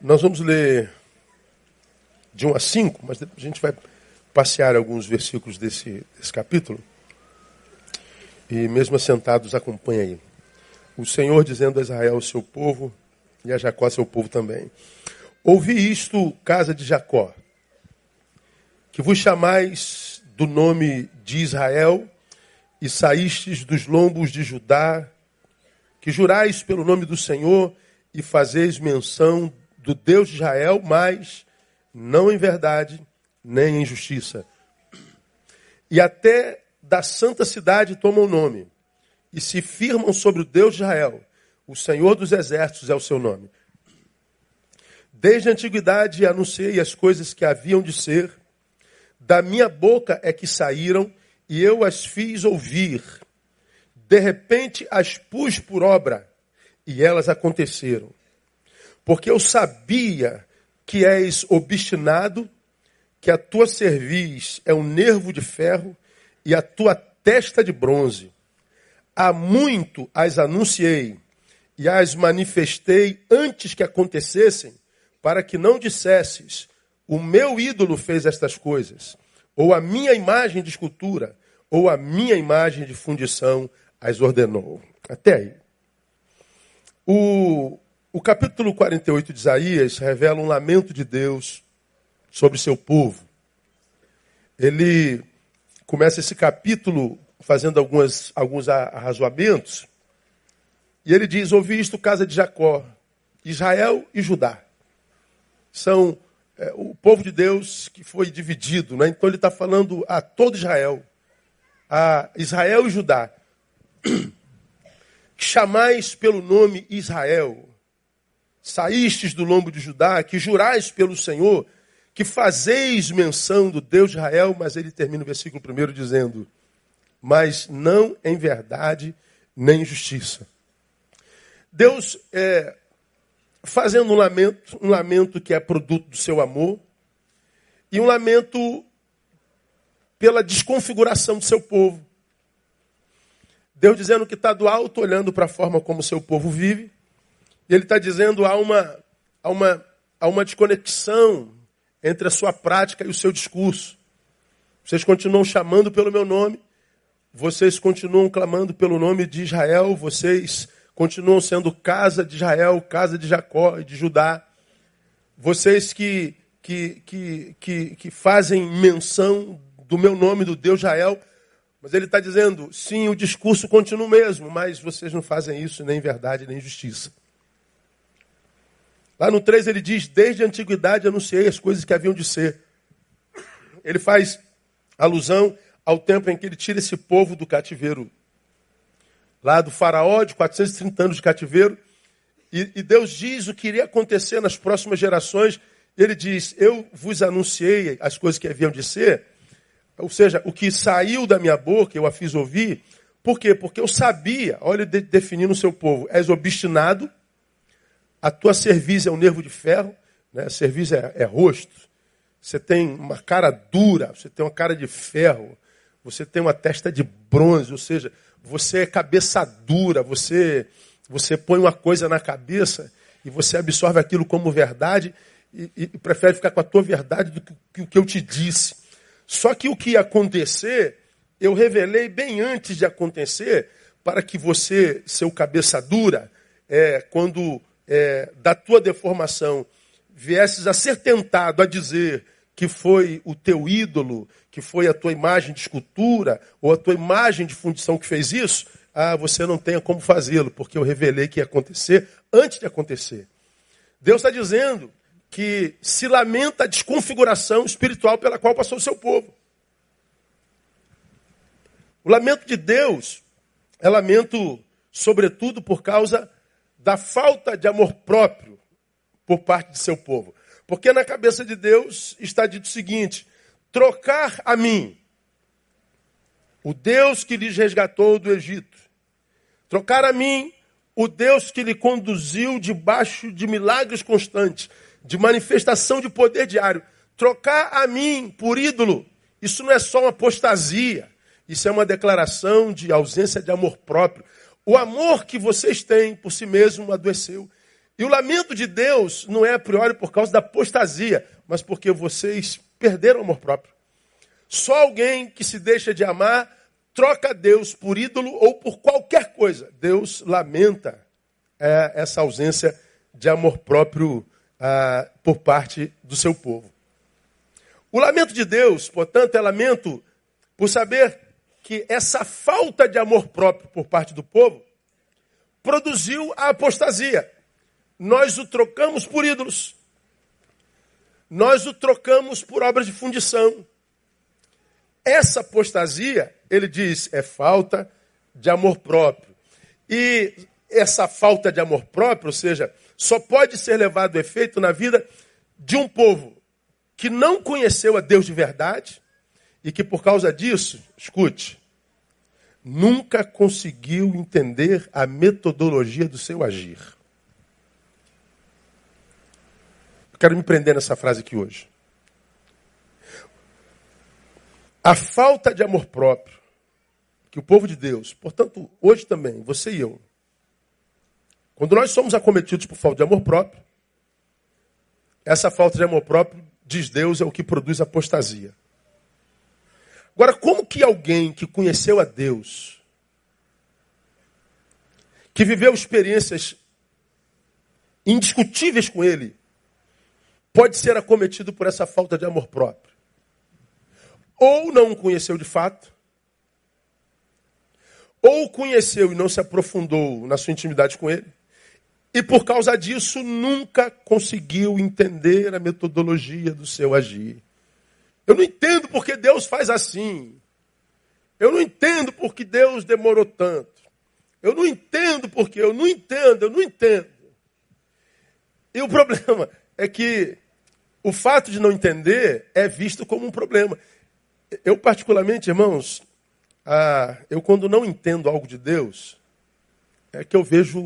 Nós vamos ler de 1 a 5, mas a gente vai passear alguns versículos desse, desse capítulo. E mesmo assentados, acompanha aí. O Senhor dizendo a Israel, seu povo, e a Jacó, seu povo também. Ouvi isto, casa de Jacó, que vos chamais do nome de Israel e saístes dos lombos de Judá, que jurais pelo nome do Senhor e fazeis menção do Deus de Israel, mas não em verdade, nem em justiça. E até da santa cidade tomam o nome, e se firmam sobre o Deus de Israel. O Senhor dos exércitos é o seu nome. Desde a antiguidade anunciei as coisas que haviam de ser, da minha boca é que saíram, e eu as fiz ouvir. De repente as pus por obra, e elas aconteceram porque eu sabia que és obstinado, que a tua cerviz é um nervo de ferro e a tua testa de bronze. Há muito as anunciei e as manifestei antes que acontecessem, para que não dissesses: o meu ídolo fez estas coisas, ou a minha imagem de escultura, ou a minha imagem de fundição as ordenou. Até aí. O, o capítulo 48 de Isaías revela um lamento de Deus sobre seu povo. Ele começa esse capítulo fazendo algumas, alguns arrazoamentos. E ele diz: Ouvi isto, casa de Jacó, Israel e Judá. São é, o povo de Deus que foi dividido. Né? Então ele está falando a todo Israel, a Israel e Judá. Que chamais pelo nome Israel, saístes do lombo de Judá, que jurais pelo Senhor, que fazeis menção do Deus de Israel, mas ele termina o versículo primeiro dizendo: Mas não em verdade nem em justiça. Deus é, fazendo um lamento, um lamento que é produto do seu amor, e um lamento pela desconfiguração do seu povo. Deus dizendo que está do alto, olhando para a forma como o seu povo vive, e ele está dizendo há uma, há, uma, há uma desconexão entre a sua prática e o seu discurso. Vocês continuam chamando pelo meu nome, vocês continuam clamando pelo nome de Israel, vocês continuam sendo casa de Israel, casa de Jacó e de Judá. Vocês que, que, que, que, que fazem menção do meu nome, do Deus Israel, mas ele está dizendo, sim, o discurso continua o mesmo, mas vocês não fazem isso nem verdade nem justiça. Lá no 3 ele diz: Desde a antiguidade anunciei as coisas que haviam de ser. Ele faz alusão ao tempo em que ele tira esse povo do cativeiro. Lá do Faraó, de 430 anos de cativeiro. E, e Deus diz o que iria acontecer nas próximas gerações. Ele diz: Eu vos anunciei as coisas que haviam de ser. Ou seja, o que saiu da minha boca, eu a fiz ouvir. Por quê? Porque eu sabia, olha ele definindo o seu povo: és obstinado, a tua cerviz é um nervo de ferro, né? cerviz é, é rosto. Você tem uma cara dura, você tem uma cara de ferro, você tem uma testa de bronze, ou seja, você é cabeça dura, você, você põe uma coisa na cabeça e você absorve aquilo como verdade e, e prefere ficar com a tua verdade do que o que eu te disse. Só que o que ia acontecer, eu revelei bem antes de acontecer, para que você, seu cabeça dura, é, quando é, da tua deformação viesses a ser tentado a dizer que foi o teu ídolo, que foi a tua imagem de escultura, ou a tua imagem de fundição que fez isso, ah, você não tenha como fazê-lo, porque eu revelei que ia acontecer antes de acontecer. Deus está dizendo que se lamenta a desconfiguração espiritual pela qual passou o seu povo. O lamento de Deus é lamento, sobretudo, por causa da falta de amor próprio por parte de seu povo. Porque na cabeça de Deus está dito o seguinte: trocar a mim, o Deus que lhes resgatou do Egito, trocar a mim, o Deus que lhe conduziu debaixo de milagres constantes, de manifestação de poder diário, trocar a mim por ídolo, isso não é só uma apostasia, isso é uma declaração de ausência de amor próprio. O amor que vocês têm por si mesmo adoeceu. E o lamento de Deus não é a priori por causa da apostasia, mas porque vocês perderam o amor próprio. Só alguém que se deixa de amar troca Deus por ídolo ou por qualquer coisa. Deus lamenta é, essa ausência de amor próprio ah, por parte do seu povo. O lamento de Deus, portanto, é lamento por saber que essa falta de amor próprio por parte do povo produziu a apostasia. Nós o trocamos por ídolos. Nós o trocamos por obras de fundição. Essa apostasia, ele diz, é falta de amor próprio. E essa falta de amor próprio, ou seja, só pode ser levado a efeito na vida de um povo que não conheceu a Deus de verdade e que por causa disso, escute, nunca conseguiu entender a metodologia do seu agir. Eu quero me prender nessa frase aqui hoje. A falta de amor próprio que o povo de Deus, portanto, hoje também, você e eu, quando nós somos acometidos por falta de amor próprio, essa falta de amor próprio, diz Deus, é o que produz apostasia. Agora, como que alguém que conheceu a Deus, que viveu experiências indiscutíveis com Ele, pode ser acometido por essa falta de amor próprio? Ou não o conheceu de fato, ou conheceu e não se aprofundou na sua intimidade com Ele, e por causa disso nunca conseguiu entender a metodologia do seu agir. Eu não entendo porque Deus faz assim. Eu não entendo porque Deus demorou tanto. Eu não entendo porque eu não entendo, eu não entendo. E o problema é que o fato de não entender é visto como um problema. Eu, particularmente, irmãos, ah, eu quando não entendo algo de Deus, é que eu vejo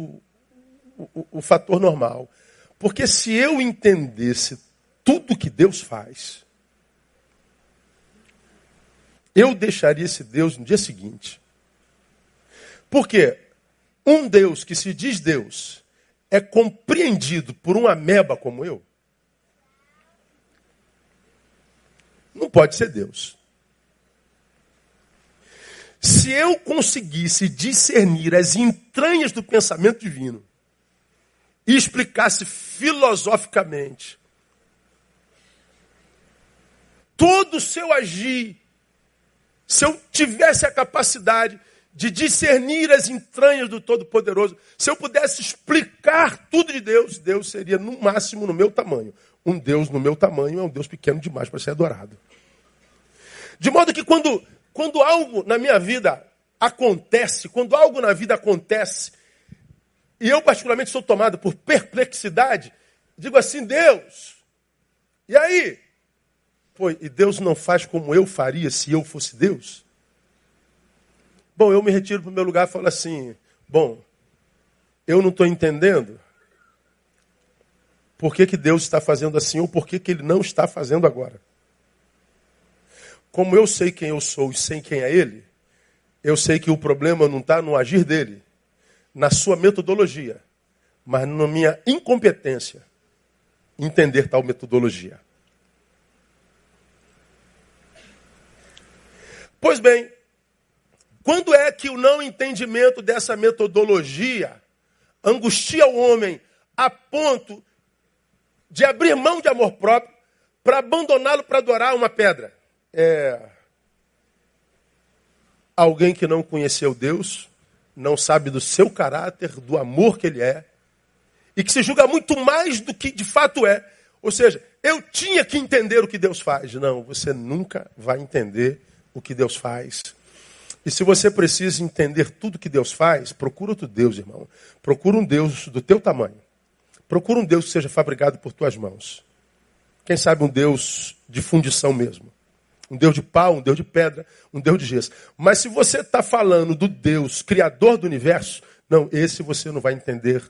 o, o, fator normal. Porque se eu entendesse tudo que Deus faz, eu deixaria esse Deus no dia seguinte. Porque um Deus que se diz Deus é compreendido por uma ameba como eu, não pode ser Deus. Se eu conseguisse discernir as entranhas do pensamento divino, e explicasse filosoficamente todo o seu agir, se eu tivesse a capacidade de discernir as entranhas do Todo-Poderoso, se eu pudesse explicar tudo de Deus, Deus seria no máximo no meu tamanho. Um Deus no meu tamanho é um Deus pequeno demais para ser adorado. De modo que quando, quando algo na minha vida acontece, quando algo na vida acontece e eu, particularmente, sou tomado por perplexidade. Digo assim, Deus, e aí? Pô, e Deus não faz como eu faria se eu fosse Deus? Bom, eu me retiro para o meu lugar e falo assim: bom, eu não estou entendendo por que, que Deus está fazendo assim ou por que, que Ele não está fazendo agora. Como eu sei quem eu sou e sei quem é Ele, eu sei que o problema não está no agir dele, na sua metodologia, mas na minha incompetência entender tal metodologia. Pois bem, quando é que o não entendimento dessa metodologia angustia o homem a ponto de abrir mão de amor próprio para abandoná-lo para adorar uma pedra? É alguém que não conheceu Deus, não sabe do seu caráter, do amor que ele é, e que se julga muito mais do que de fato é. Ou seja, eu tinha que entender o que Deus faz. Não, você nunca vai entender o que Deus faz. E se você precisa entender tudo que Deus faz, procura outro Deus, irmão. Procura um Deus do teu tamanho. Procura um Deus que seja fabricado por tuas mãos. Quem sabe um Deus de fundição mesmo. Um Deus de pau, um Deus de pedra, um Deus de gesso. Mas se você está falando do Deus, Criador do universo, não, esse você não vai entender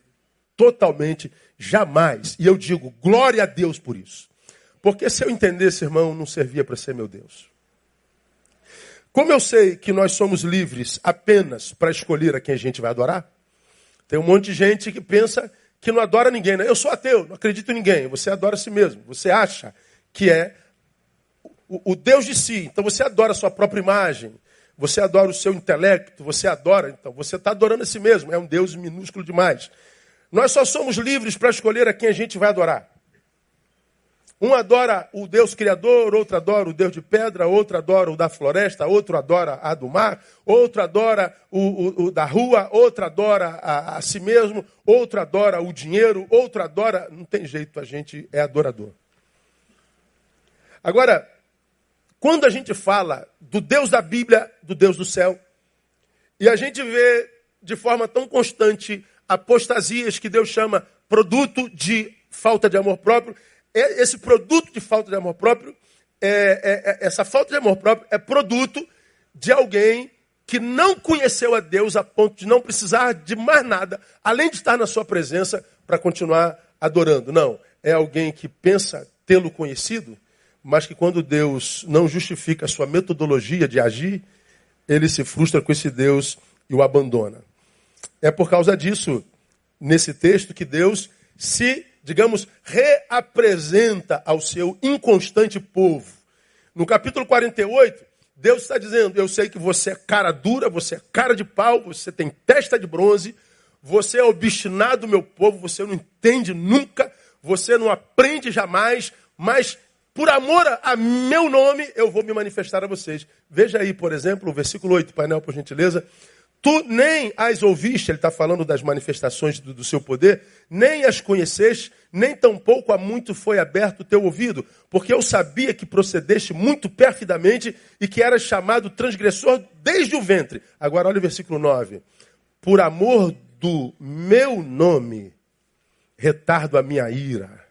totalmente, jamais. E eu digo, glória a Deus por isso. Porque se eu entendesse, irmão, não servia para ser meu Deus. Como eu sei que nós somos livres apenas para escolher a quem a gente vai adorar, tem um monte de gente que pensa que não adora ninguém. Né? Eu sou ateu, não acredito em ninguém. Você adora a si mesmo. Você acha que é o, o Deus de si. Então você adora a sua própria imagem. Você adora o seu intelecto. Você adora. Então você está adorando a si mesmo. É um Deus minúsculo demais. Nós só somos livres para escolher a quem a gente vai adorar. Um adora o Deus Criador, outro adora o Deus de pedra, outro adora o da floresta, outro adora a do mar, outro adora o, o, o da rua, outro adora a, a si mesmo, outro adora o dinheiro, outro adora. Não tem jeito, a gente é adorador. Agora, quando a gente fala do Deus da Bíblia, do Deus do céu, e a gente vê de forma tão constante apostasias que Deus chama produto de falta de amor próprio, esse produto de falta de amor próprio, é, é, é, essa falta de amor próprio é produto de alguém que não conheceu a Deus a ponto de não precisar de mais nada, além de estar na sua presença para continuar adorando. Não, é alguém que pensa tê-lo conhecido, mas que quando Deus não justifica a sua metodologia de agir, ele se frustra com esse Deus e o abandona. É por causa disso, nesse texto, que Deus se digamos, reapresenta ao seu inconstante povo. No capítulo 48, Deus está dizendo: Eu sei que você é cara dura, você é cara de pau, você tem testa de bronze, você é obstinado, meu povo, você não entende nunca, você não aprende jamais, mas por amor a meu nome, eu vou me manifestar a vocês. Veja aí, por exemplo, o versículo 8, painel, por gentileza. Tu nem as ouviste, ele está falando das manifestações do, do, seu poder, nem as conheceste, nem tampouco a muito foi aberto o teu ouvido, porque eu sabia que procedeste muito perfidamente e que eras chamado transgressor desde o ventre. Agora olha o versículo 9. Por amor do meu nome, retardo a minha ira,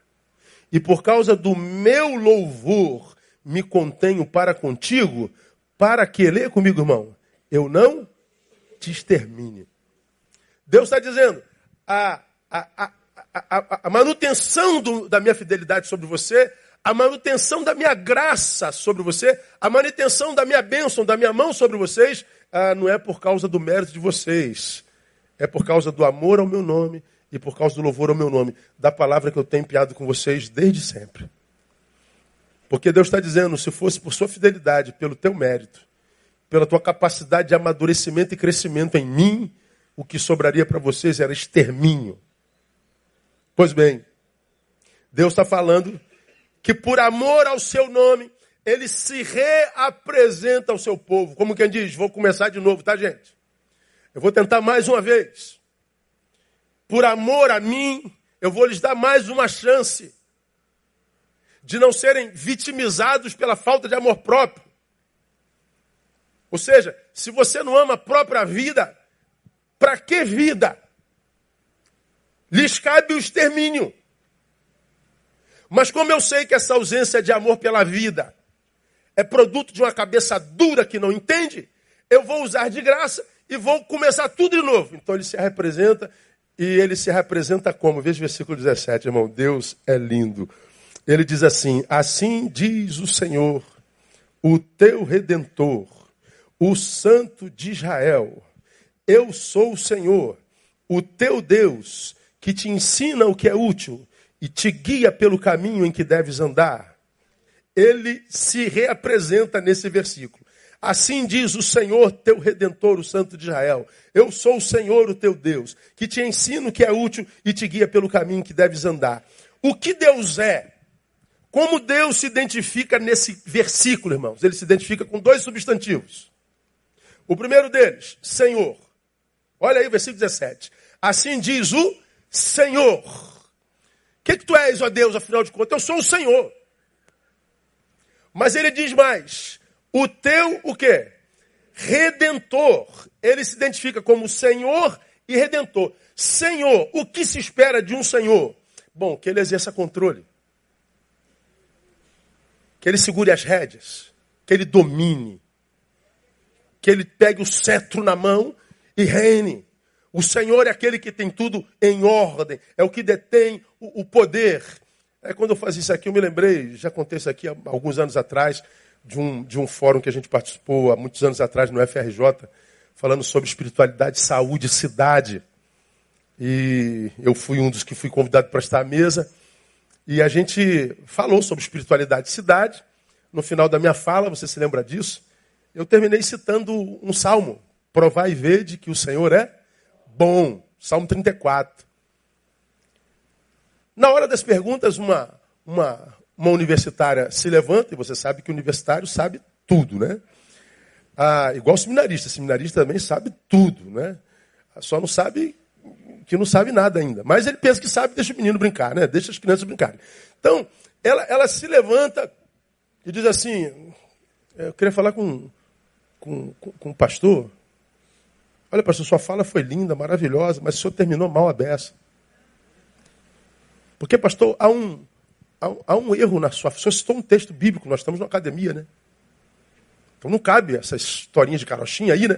e por causa do meu louvor, me contenho para contigo, para que, lê comigo, irmão, eu não te extermine. Deus está dizendo, a, a, a, a, manutenção do, da minha fidelidade sobre você, a manutenção da minha graça sobre você, a manutenção da minha bênção, da minha mão sobre vocês, ah, não é por causa do mérito de vocês, é por causa do amor ao meu nome e por causa do louvor ao meu nome, da palavra que eu tenho empenhado com vocês desde sempre. Porque Deus está dizendo, se fosse por sua fidelidade, pelo teu mérito, pela tua capacidade de amadurecimento e crescimento em mim, o que sobraria para vocês era extermínio. Pois bem, Deus está falando que por amor ao seu nome, ele se reapresenta ao seu povo. Como quem diz, vou começar de novo, tá, gente? Eu vou tentar mais uma vez. Por amor a mim, eu vou lhes dar mais uma chance de não serem vitimizados pela falta de amor próprio. Ou seja, se você não ama a própria vida, para que vida? Lhes cabe o extermínio. Mas como eu sei que essa ausência de amor pela vida é produto de uma cabeça dura que não entende, eu vou usar de graça e vou começar tudo de novo. Então ele se representa e ele se representa como? Veja o versículo 17, irmão. Deus é lindo. Ele diz assim: Assim diz o Senhor, o teu redentor o Santo de Israel. Eu sou o Senhor, o teu Deus, que te ensina o que é útil e te guia pelo caminho em que deves andar. Ele se reapresenta nesse versículo. Assim diz o Senhor, teu redentor, o Santo de Israel. Eu sou o Senhor, o teu Deus, que te ensino o que é útil e te guia pelo caminho que deves andar. O que Deus é? Como Deus se identifica nesse versículo, irmãos? Ele se identifica com dois substantivos. O primeiro deles, Senhor. Olha aí o versículo 17. Assim diz o Senhor. O que, que tu és, ó Deus, afinal de contas? Eu sou o Senhor. Mas ele diz mais: o teu, o quê? Redentor. Ele se identifica como Senhor e Redentor. Senhor, o que se espera de um Senhor? Bom, que ele exerça controle. Que ele segure as rédeas. Que ele domine que ele pegue o cetro na mão e reine. O Senhor é aquele que tem tudo em ordem, é o que detém o, o poder. É, quando eu fazia isso aqui, eu me lembrei, já contei isso aqui há alguns anos atrás, de um, de um fórum que a gente participou há muitos anos atrás no FRJ, falando sobre espiritualidade, saúde, cidade. E eu fui um dos que fui convidado para estar à mesa. E a gente falou sobre espiritualidade de cidade. No final da minha fala, você se lembra disso? Eu terminei citando um salmo. Provar e ver de que o Senhor é bom. Salmo 34. Na hora das perguntas, uma, uma, uma universitária se levanta, e você sabe que o universitário sabe tudo, né? Ah, igual seminarista. Seminarista também sabe tudo, né? Só não sabe que não sabe nada ainda. Mas ele pensa que sabe, deixa o menino brincar, né? Deixa as crianças brincarem. Então, ela, ela se levanta e diz assim: Eu queria falar com, com, com, com o pastor. Olha, pastor, sua fala foi linda, maravilhosa, mas o senhor terminou mal a beça. Porque, pastor, há um, há, há um erro na sua. O senhor citou um texto bíblico, nós estamos na academia, né? Então não cabe essa historinha de carochinha aí, né?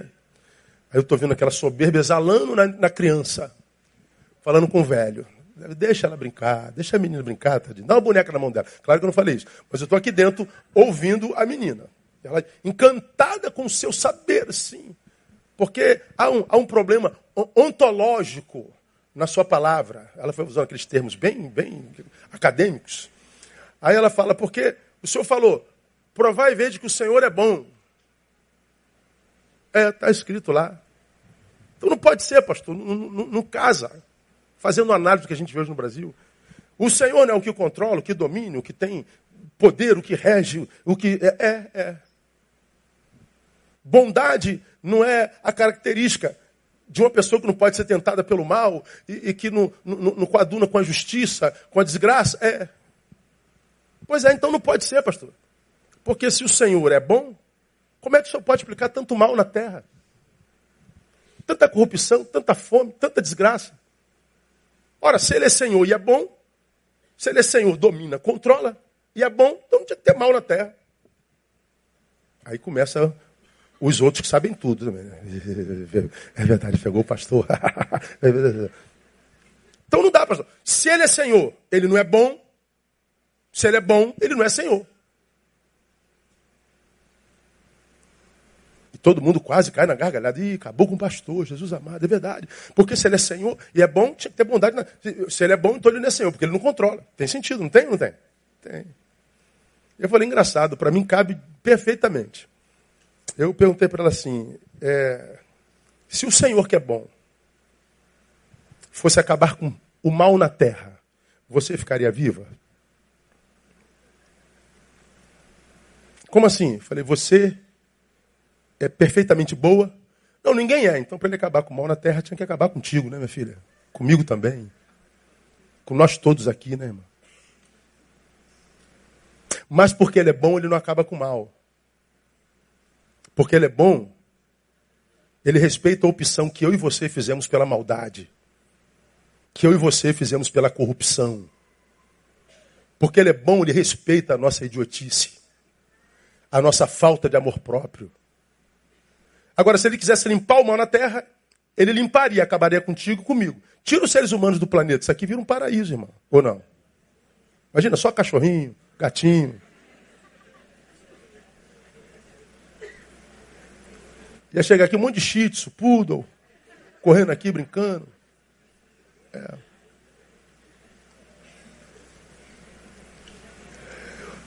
Aí eu estou vendo aquela soberba exalando na, na, criança, falando com o velho. Deixa ela brincar, deixa a menina brincar, tadinha. dá uma boneca na mão dela. Claro que eu não falei isso, mas eu estou aqui dentro ouvindo a menina. Ela encantada com o seu saber, sim. Porque há um, há um problema ontológico na sua palavra. Ela foi usando aqueles termos bem, bem acadêmicos. Aí ela fala, porque o senhor falou, provai e veja que o Senhor é bom. É, está escrito lá. Então não pode ser, pastor, não, não, não casa. Fazendo análise que a gente vê hoje no Brasil. O Senhor não é o que controla, o que domina, o que tem poder, o que rege, o que. É, é, é. Bondade não é a característica de uma pessoa que não pode ser tentada pelo mal e, e que não, não, não coaduna com a justiça, com a desgraça. É. Pois é, então não pode ser, pastor. Porque se o Senhor é bom, como é que o Senhor pode explicar tanto mal na terra? Tanta corrupção, tanta fome, tanta desgraça. Ora, se Ele é Senhor e é bom, se Ele é Senhor, domina, controla e é bom, então não tinha que ter mal na terra. Aí começa os outros que sabem tudo também. Né? É verdade, pegou o pastor. Então não dá, pastor. Se ele é Senhor, ele não é bom. Se ele é bom, ele não é Senhor. E todo mundo quase cai na gargalhada. Ih, acabou com o pastor, Jesus amado, é verdade. Porque se ele é Senhor e é bom, tinha que ter bondade. Na... Se ele é bom, então ele não é Senhor, porque ele não controla. Tem sentido, não tem? Não tem? Tem. Eu falei, engraçado, para mim cabe perfeitamente. Eu perguntei para ela assim: é, se o Senhor que é bom fosse acabar com o mal na terra, você ficaria viva? Como assim? Falei, você é perfeitamente boa? Não, ninguém é. Então, para ele acabar com o mal na terra, tinha que acabar contigo, né, minha filha? Comigo também. Com nós todos aqui, né, irmã? Mas porque ele é bom, ele não acaba com o mal porque ele é bom, ele respeita a opção que eu e você fizemos pela maldade, que eu e você fizemos pela corrupção. Porque ele é bom, ele respeita a nossa idiotice, a nossa falta de amor próprio. Agora, se ele quisesse limpar o mal na terra, ele limparia, acabaria contigo comigo. Tira os seres humanos do planeta. Isso aqui vira um paraíso, irmão. Ou não? Imagina, só cachorrinho, gatinho, Ia chegar aqui um monte de shih tzu, poodle, correndo aqui, brincando. É.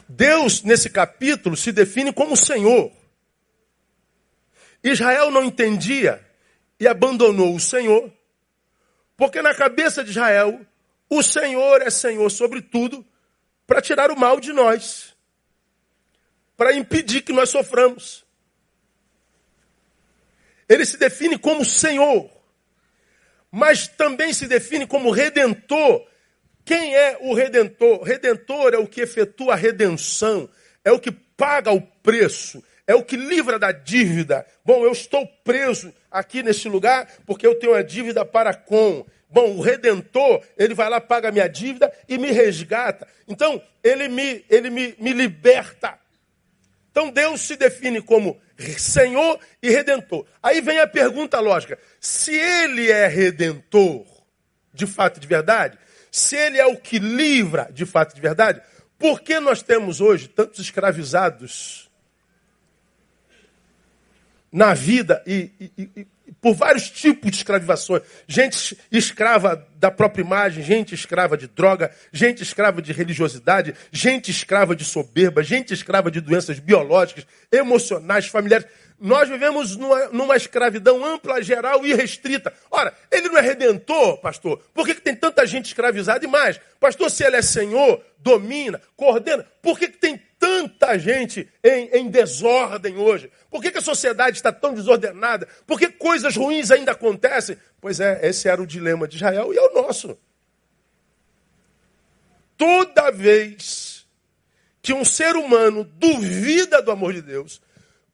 Deus, nesse capítulo, se define como Senhor. Israel não entendia e abandonou o Senhor, porque na cabeça de Israel, o Senhor é Senhor sobre tudo, para tirar o mal de nós, para impedir que nós soframos. Ele se define como Senhor, mas também se define como redentor. Quem é o redentor? Redentor é o que efetua a redenção, é o que paga o preço, é o que livra da dívida. Bom, eu estou preso aqui nesse lugar porque eu tenho uma dívida para com. Bom, o redentor, ele vai lá, paga a minha dívida e me resgata. Então, ele me, ele me, me liberta. Então, Deus se define como Senhor e Redentor. Aí vem a pergunta lógica: se Ele é Redentor, de fato e de verdade, se Ele é o que livra de fato e de verdade, por que nós temos hoje tantos escravizados na vida e, e, e por vários tipos de escravizações. Gente escrava da própria imagem, gente escrava de droga, gente escrava de religiosidade, gente escrava de soberba, gente escrava de doenças biológicas, emocionais, familiares. Nós vivemos numa, numa escravidão ampla, geral e restrita. Ora, ele não é redentor, pastor? Por que, que tem tanta gente escravizada e mais? Pastor, se ele é senhor, domina, coordena, por que, que tem tanta gente em, em desordem hoje? Por que, que a sociedade está tão desordenada? Por que coisas ruins ainda acontecem? Pois é, esse era o dilema de Israel e é o nosso. Toda vez que um ser humano duvida do amor de Deus,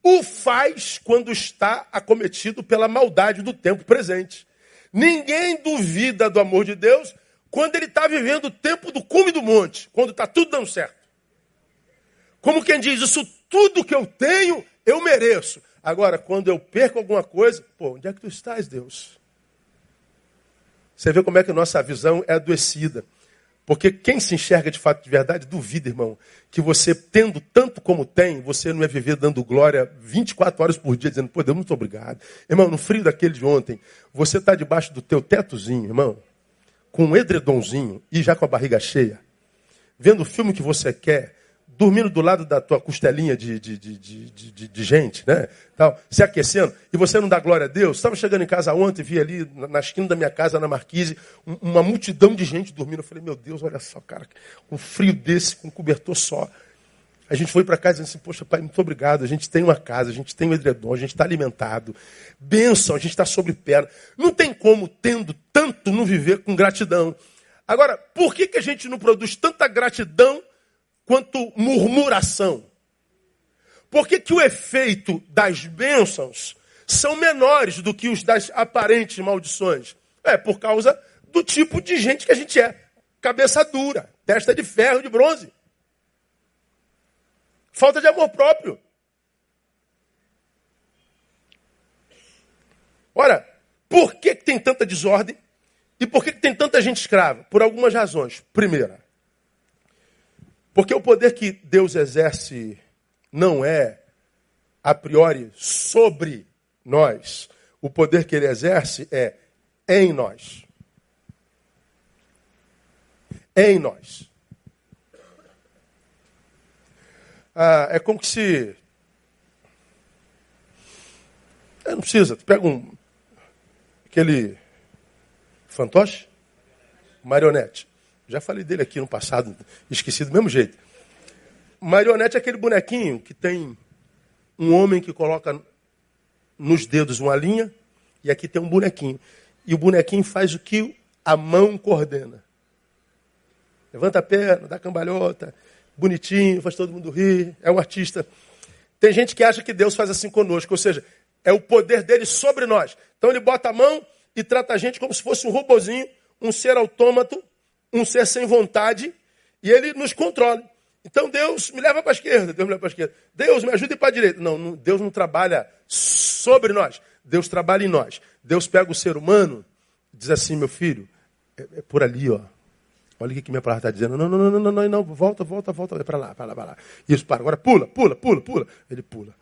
o faz quando está acometido pela maldade do tempo presente. Ninguém duvida do amor de Deus quando ele está vivendo o tempo do cume do monte, quando está tudo dando certo. Como quem diz, isso tudo que eu tenho, eu mereço. Agora, quando eu perco alguma coisa, pô, onde é que tu estás, Deus? Você vê como é que nossa visão é adoecida. Porque quem se enxerga de fato de verdade, duvida, irmão, que você, tendo tanto como tem, você não é viver dando glória 24 horas por dia, dizendo, pô, Deus, muito obrigado. Irmão, no frio daquele de ontem, você está debaixo do teu tetozinho, irmão, com um edredomzinho e já com a barriga cheia, vendo o filme que você quer, dormindo do lado da tua costelinha de, de, de, de, gente, né? Tal, se aquecendo, e você não dá glória a Deus. Estava chegando em casa ontem, vi ali na esquina da minha casa, na Marquise, uma multidão de gente dormindo. Eu falei, meu Deus, olha só, cara, com frio desse, com um cobertor só. A gente foi para casa e disse, poxa, pai, muito obrigado. A gente tem uma casa, a gente tem um edredom, a gente está alimentado. Bênção, a gente está sobre perna. Não tem como, tendo tanto, não viver com gratidão. Agora, por que, que a gente não produz tanta gratidão quanto murmuração. Por que, que o efeito das bênçãos são menores do que os das aparentes maldições? É por causa do tipo de gente que a gente é. Cabeça dura, testa de ferro, de bronze. Falta de amor próprio. Ora, por que, que tem tanta desordem? E por que, que tem tanta gente escrava? Por algumas razões. Primeira, porque o poder que Deus exerce não é a priori sobre nós. O poder que ele exerce é em nós. Em nós. Ah, é como se. É, não precisa, tu pega um. aquele. fantoche? Marionete. Já falei dele aqui no passado, esqueci do mesmo jeito. Marionete é aquele bonequinho que tem um homem que coloca nos dedos uma linha e aqui tem um bonequinho. E o bonequinho faz o que a mão coordena. Levanta a perna, dá cambalhota, bonitinho, faz todo mundo rir, é um artista. Tem gente que acha que Deus faz assim conosco, ou seja, é o poder dele sobre nós. Então ele bota a mão e trata a gente como se fosse um robozinho, um ser autômato um ser sem vontade e ele nos controla. Então Deus me leva para a esquerda, Deus me leva para a esquerda. Deus me ajuda para a direita. Não, Deus não trabalha sobre nós. Deus trabalha em nós. Deus pega o ser humano diz assim, meu filho, é, é por ali, ó. Olha o que minha palavra está dizendo. Não, não, não, não, não, não, volta, volta, volta, vai para lá, para lá, para lá. Isso, para. Agora pula, pula, pula, pula. Ele pula.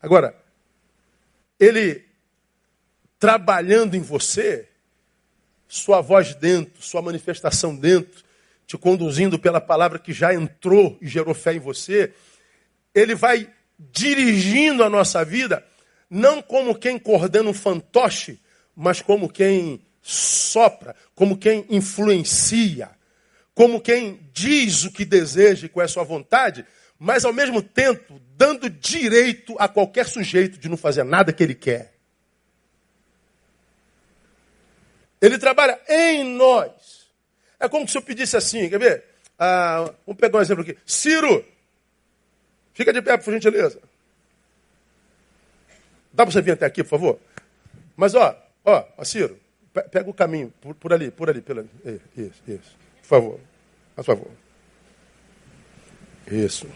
Agora, ele trabalhando em você, sua voz dentro, sua manifestação dentro, te conduzindo pela palavra que já entrou e gerou fé em você, ele vai dirigindo a nossa vida, não como quem coordena um fantoche, mas como quem sopra, como quem influencia, como quem diz o que deseja e qual é a sua vontade, mas ao mesmo tempo dando direito a qualquer sujeito de não fazer nada que ele quer. Ele trabalha em nós. É como se eu pedisse assim, quer ver? Ah, vamos pegar um exemplo aqui. Ciro, fica de pé, por gentileza. Dá para você vir até aqui, por favor? Mas, ó, ó, ó Ciro, pega o caminho, por, por ali, por ali, pela, isso, isso. Por favor, por favor. Isso.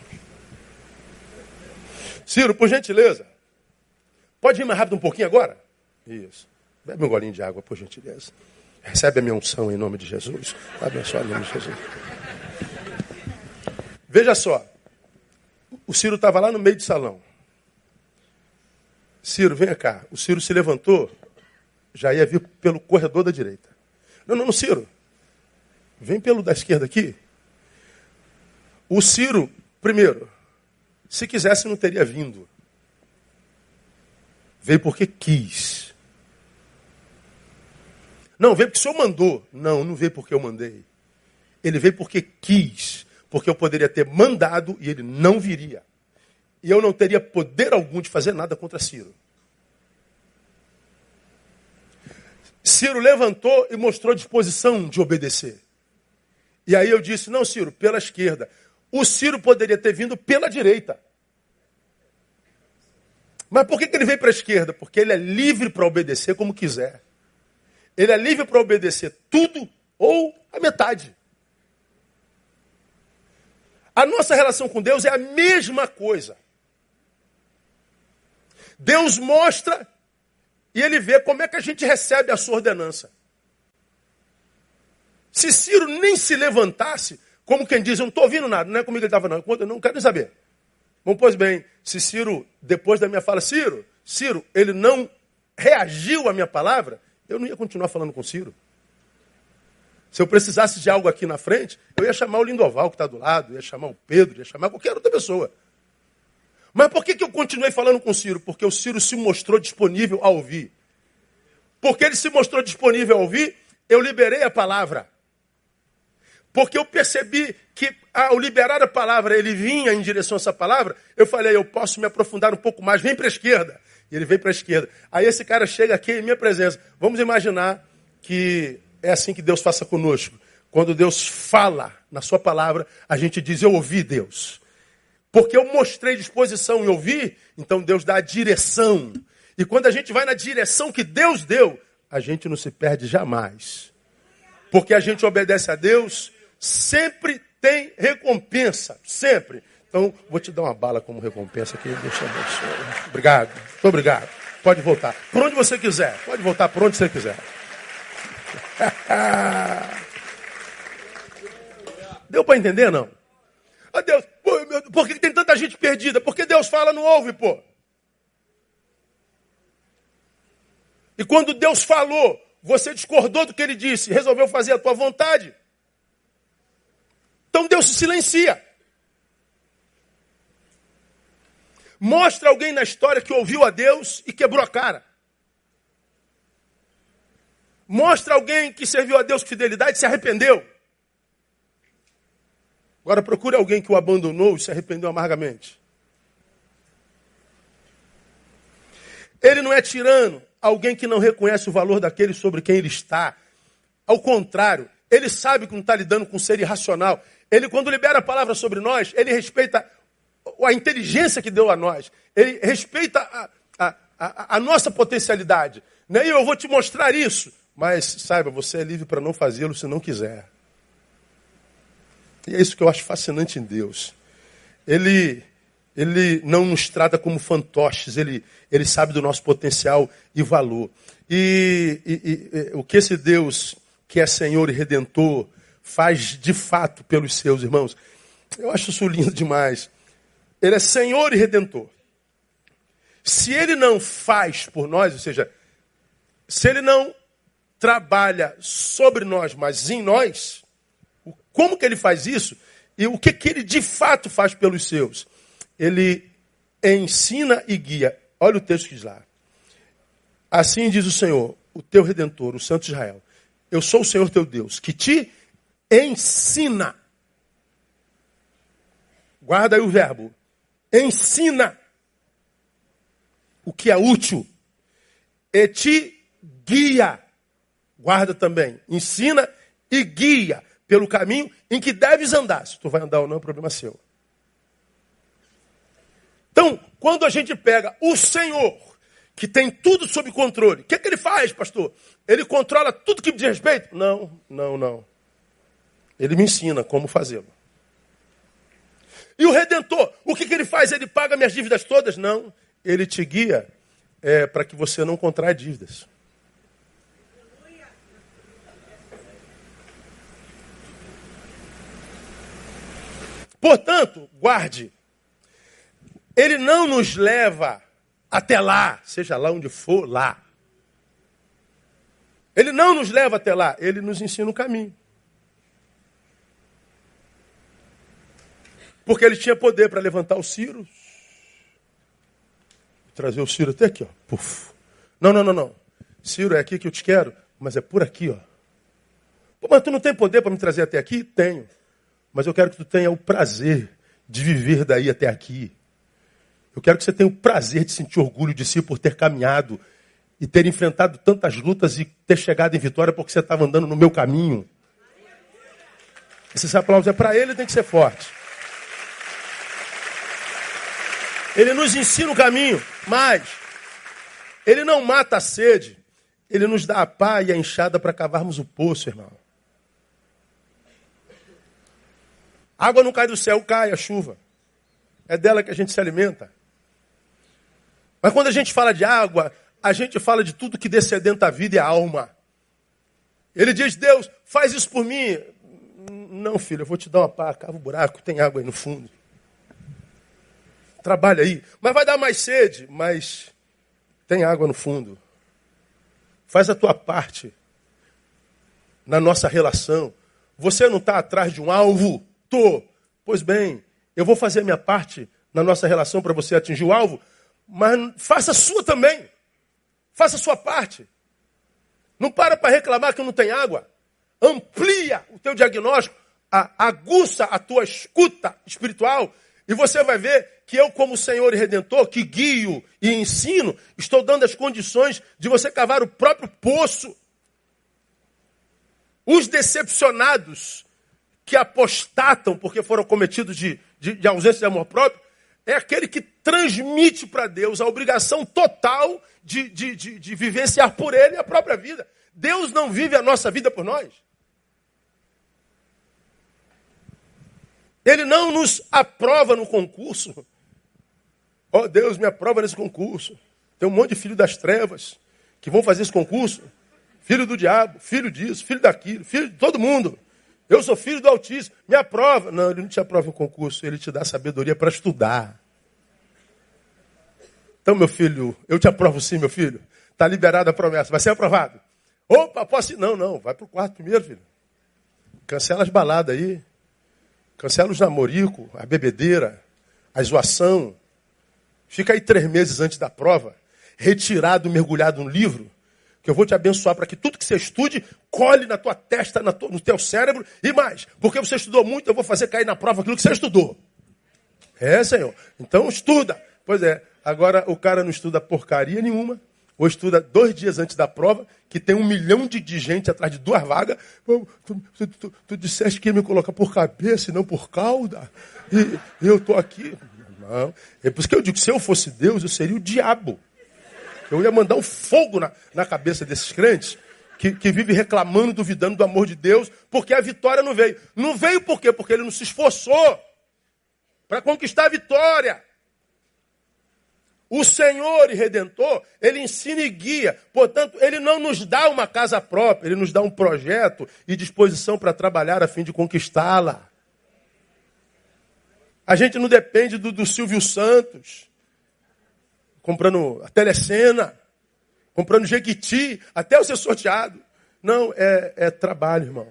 Ciro, por gentileza. Pode ir mais rápido um pouquinho agora? Isso. Bebe um golinho de água, por gentileza. Recebe a minha unção em nome de Jesus. Abençoa em nome de Jesus. Veja só. O Ciro estava lá no meio do salão. Ciro, vem cá. O Ciro se levantou, já ia vir pelo corredor da direita. Não, não, não, Ciro. Vem pelo da esquerda aqui. O Ciro, primeiro, se quisesse não teria vindo. Veio porque quis. Não, veio porque o senhor mandou. Não, não veio porque eu mandei. Ele veio porque quis. Porque eu poderia ter mandado e ele não viria. E eu não teria poder algum de fazer nada contra Ciro. Ciro levantou e mostrou disposição de obedecer. E aí eu disse: não, Ciro, pela esquerda. O Ciro poderia ter vindo pela direita. Mas por que, que ele veio para a esquerda? Porque ele é livre para obedecer como quiser. Ele é livre para obedecer tudo ou a metade. A nossa relação com Deus é a mesma coisa. Deus mostra e ele vê como é que a gente recebe a sua ordenança. Se Ciro nem se levantasse, como quem diz, eu não estou ouvindo nada, não é comigo que ele estava, não, eu não quero nem saber. Bom, pois bem, se Ciro, depois da minha fala, Ciro, Ciro, ele não reagiu à minha palavra, eu não ia continuar falando com Ciro. Se eu precisasse de algo aqui na frente, eu ia chamar o Lindoval que está do lado, ia chamar o Pedro, ia chamar qualquer outra pessoa. Mas por que, que eu continuei falando com o Ciro? Porque o Ciro se mostrou disponível a ouvir. Porque ele se mostrou disponível a ouvir, eu liberei a palavra. Porque eu percebi que ao liberar a palavra, ele vinha em direção a essa palavra, eu falei, eu posso me aprofundar um pouco mais, vem para a esquerda. E ele veio para a esquerda. Aí esse cara chega aqui em minha presença. Vamos imaginar que é assim que Deus faça conosco. Quando Deus fala na sua palavra, a gente diz, eu ouvi Deus. Porque eu mostrei disposição em ouvir, então Deus dá a direção. E quando a gente vai na direção que Deus deu, a gente não se perde jamais. Porque a gente obedece a Deus, sempre tem recompensa. Sempre. Então, vou te dar uma bala como recompensa aqui. Deixa eu Obrigado. Muito obrigado. Pode voltar. Por onde você quiser. Pode voltar por onde você quiser. Deu para entender, não? Ah, Deus, por que tem tanta gente perdida? Porque Deus fala, não ouve, pô. E quando Deus falou, você discordou do que ele disse, resolveu fazer a tua vontade. Então Deus se silencia. Mostra alguém na história que ouviu a Deus e quebrou a cara. Mostra alguém que serviu a Deus com fidelidade e se arrependeu. Agora procure alguém que o abandonou e se arrependeu amargamente. Ele não é tirano, alguém que não reconhece o valor daquele sobre quem ele está. Ao contrário, ele sabe que não está lidando com um ser irracional. Ele, quando libera a palavra sobre nós, ele respeita a inteligência que deu a nós. Ele respeita a, a, a, a nossa potencialidade. Né? E eu vou te mostrar isso. Mas saiba, você é livre para não fazê-lo se não quiser. E é isso que eu acho fascinante em Deus. Ele, ele não nos trata como fantoches, ele, ele sabe do nosso potencial e valor. E, e, e, o que esse Deus, que é Senhor e Redentor, faz de fato pelos seus irmãos, eu acho isso lindo demais. Ele é Senhor e Redentor. Se ele não faz por nós, ou seja, se ele não trabalha sobre nós, mas em nós, como que ele faz isso? E o que, que ele de fato faz pelos seus? Ele ensina e guia. Olha o texto que diz lá. Assim diz o Senhor, o teu redentor, o Santo Israel. Eu sou o Senhor teu Deus, que te ensina. Guarda aí o verbo. Ensina o que é útil. E te guia. Guarda também. Ensina e guia pelo caminho em que deves andar. Se tu vai andar ou não, é problema seu. Então, quando a gente pega o Senhor, que tem tudo sob controle, o que, é que ele faz, pastor? Ele controla tudo que me diz respeito? Não, não, não. Ele me ensina como fazê-lo. E o Redentor, o que, que ele faz? Ele paga minhas dívidas todas? Não. Ele te guia é, para que você não contraia dívidas. Portanto, guarde, ele não nos leva até lá, seja lá onde for, lá. Ele não nos leva até lá, ele nos ensina o caminho. Porque ele tinha poder para levantar o Ciro, trazer o Ciro até aqui, ó. Puf. Não, não, não, não. Ciro, é aqui que eu te quero, mas é por aqui, ó. Pô, mas tu não tem poder para me trazer até aqui? Tenho. Mas eu quero que tu tenha o prazer de viver daí até aqui. Eu quero que você tenha o prazer de sentir orgulho de si por ter caminhado e ter enfrentado tantas lutas e ter chegado em vitória porque você estava andando no meu caminho. Esse aplauso é para ele, tem que ser forte. Ele nos ensina o caminho, mas ele não mata a sede, ele nos dá a pá e a enxada para cavarmos o poço, irmão. água não cai do céu, cai a chuva. É dela que a gente se alimenta. Mas quando a gente fala de água, a gente fala de tudo que descedenta a vida e a alma. Ele diz, Deus, faz isso por mim. Não, filho, eu vou te dar uma pá, cava um buraco, tem água aí no fundo trabalha aí. Mas vai dar mais sede, mas tem água no fundo. Faz a tua parte na nossa relação. Você não está atrás de um alvo? Tô. Pois bem, eu vou fazer a minha parte na nossa relação para você atingir o alvo, mas faça a sua também. Faça a sua parte. Não para para reclamar que não tem água. Amplia o teu diagnóstico, aguça a tua escuta espiritual e você vai ver que eu, como Senhor e Redentor, que guio e ensino, estou dando as condições de você cavar o próprio poço. Os decepcionados que apostatam porque foram cometidos de, de, de ausência de amor próprio, é aquele que transmite para Deus a obrigação total de, de, de, de vivenciar por ele a própria vida. Deus não vive a nossa vida por nós. Ele não nos aprova no concurso. Ó oh, Deus, me aprova nesse concurso. Tem um monte de filho das trevas que vão fazer esse concurso. Filho do diabo, filho disso, filho daquilo, filho de todo mundo. Eu sou filho do Altíssimo, me aprova. Não, ele não te aprova o concurso, ele te dá sabedoria para estudar. Então, meu filho, eu te aprovo sim, meu filho. Está liberada a promessa, vai ser aprovado. Opa, posso ir? Não, não, vai para o quarto primeiro, filho. Cancela as baladas aí. Cancela os namorico, a bebedeira, a zoação, Fica aí três meses antes da prova, retirado, mergulhado no livro, que eu vou te abençoar para que tudo que você estude colhe na tua testa, no teu cérebro e mais. Porque você estudou muito, eu vou fazer cair na prova aquilo que você estudou. É, Senhor. Então estuda. Pois é, agora o cara não estuda porcaria nenhuma, ou estuda dois dias antes da prova, que tem um milhão de, gente atrás de duas vagas. Tu, tu, tu, tu disseste que ia me colocar por cabeça e não por cauda. E eu estou aqui. Não. É por isso que eu digo se eu fosse Deus, eu seria o diabo. Eu ia mandar um fogo na, na cabeça desses crentes que, que vive reclamando, duvidando do amor de Deus, porque a vitória não veio. Não veio por quê? Porque ele não se esforçou para conquistar a vitória. O Senhor e Redentor, ele ensina e guia. Portanto, ele não nos dá uma casa própria, ele nos dá um projeto e disposição para trabalhar a fim de conquistá-la. A gente não depende do, do Silvio Santos, comprando a telecena, comprando Jequiti, até o ser sorteado. Não, é, é trabalho, irmão.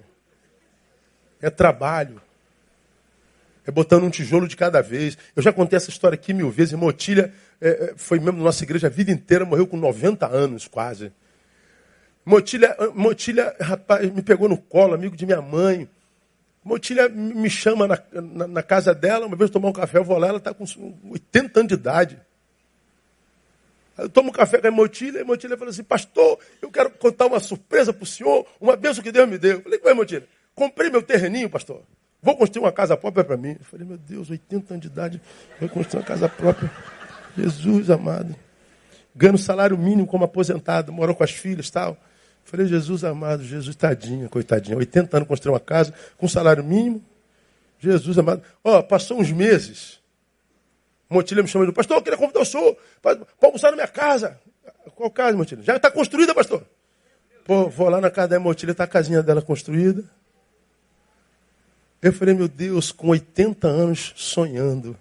É trabalho. É botando um tijolo de cada vez. Eu já contei essa história aqui mil vezes. Motilha é, é, foi mesmo na nossa igreja a vida inteira, morreu com 90 anos quase. Motilha, Motilha, rapaz, me pegou no colo, amigo de minha mãe. Motilha me chama na, na, na, casa dela, uma vez tomar um café, eu vou lá, ela está com 80 anos de idade. Eu tomo um café com a Motilha, e a Motilha fala assim, pastor, eu quero contar uma surpresa para o senhor, uma bênção que Deus me deu. Eu falei, vai, Motilha, comprei meu terreninho, pastor. Vou construir uma casa própria para mim. Eu falei, meu Deus, 80 anos de idade, vou construir uma casa própria. Jesus amado. Ganho salário mínimo como aposentado, morou com as filhas tal. Falei, Jesus amado, Jesus tadinha, coitadinha. 80 anos construiu uma casa com salário mínimo. Jesus amado. Ó, oh, passou uns meses. Motilha me chamou pastor, eu queria convidar o senhor para almoçar na minha casa. Qual casa, Motilha? Já está construída, pastor? Pô, vou lá na casa da Motilha, está a casinha dela construída. Eu falei, meu Deus, com 80 anos sonhando.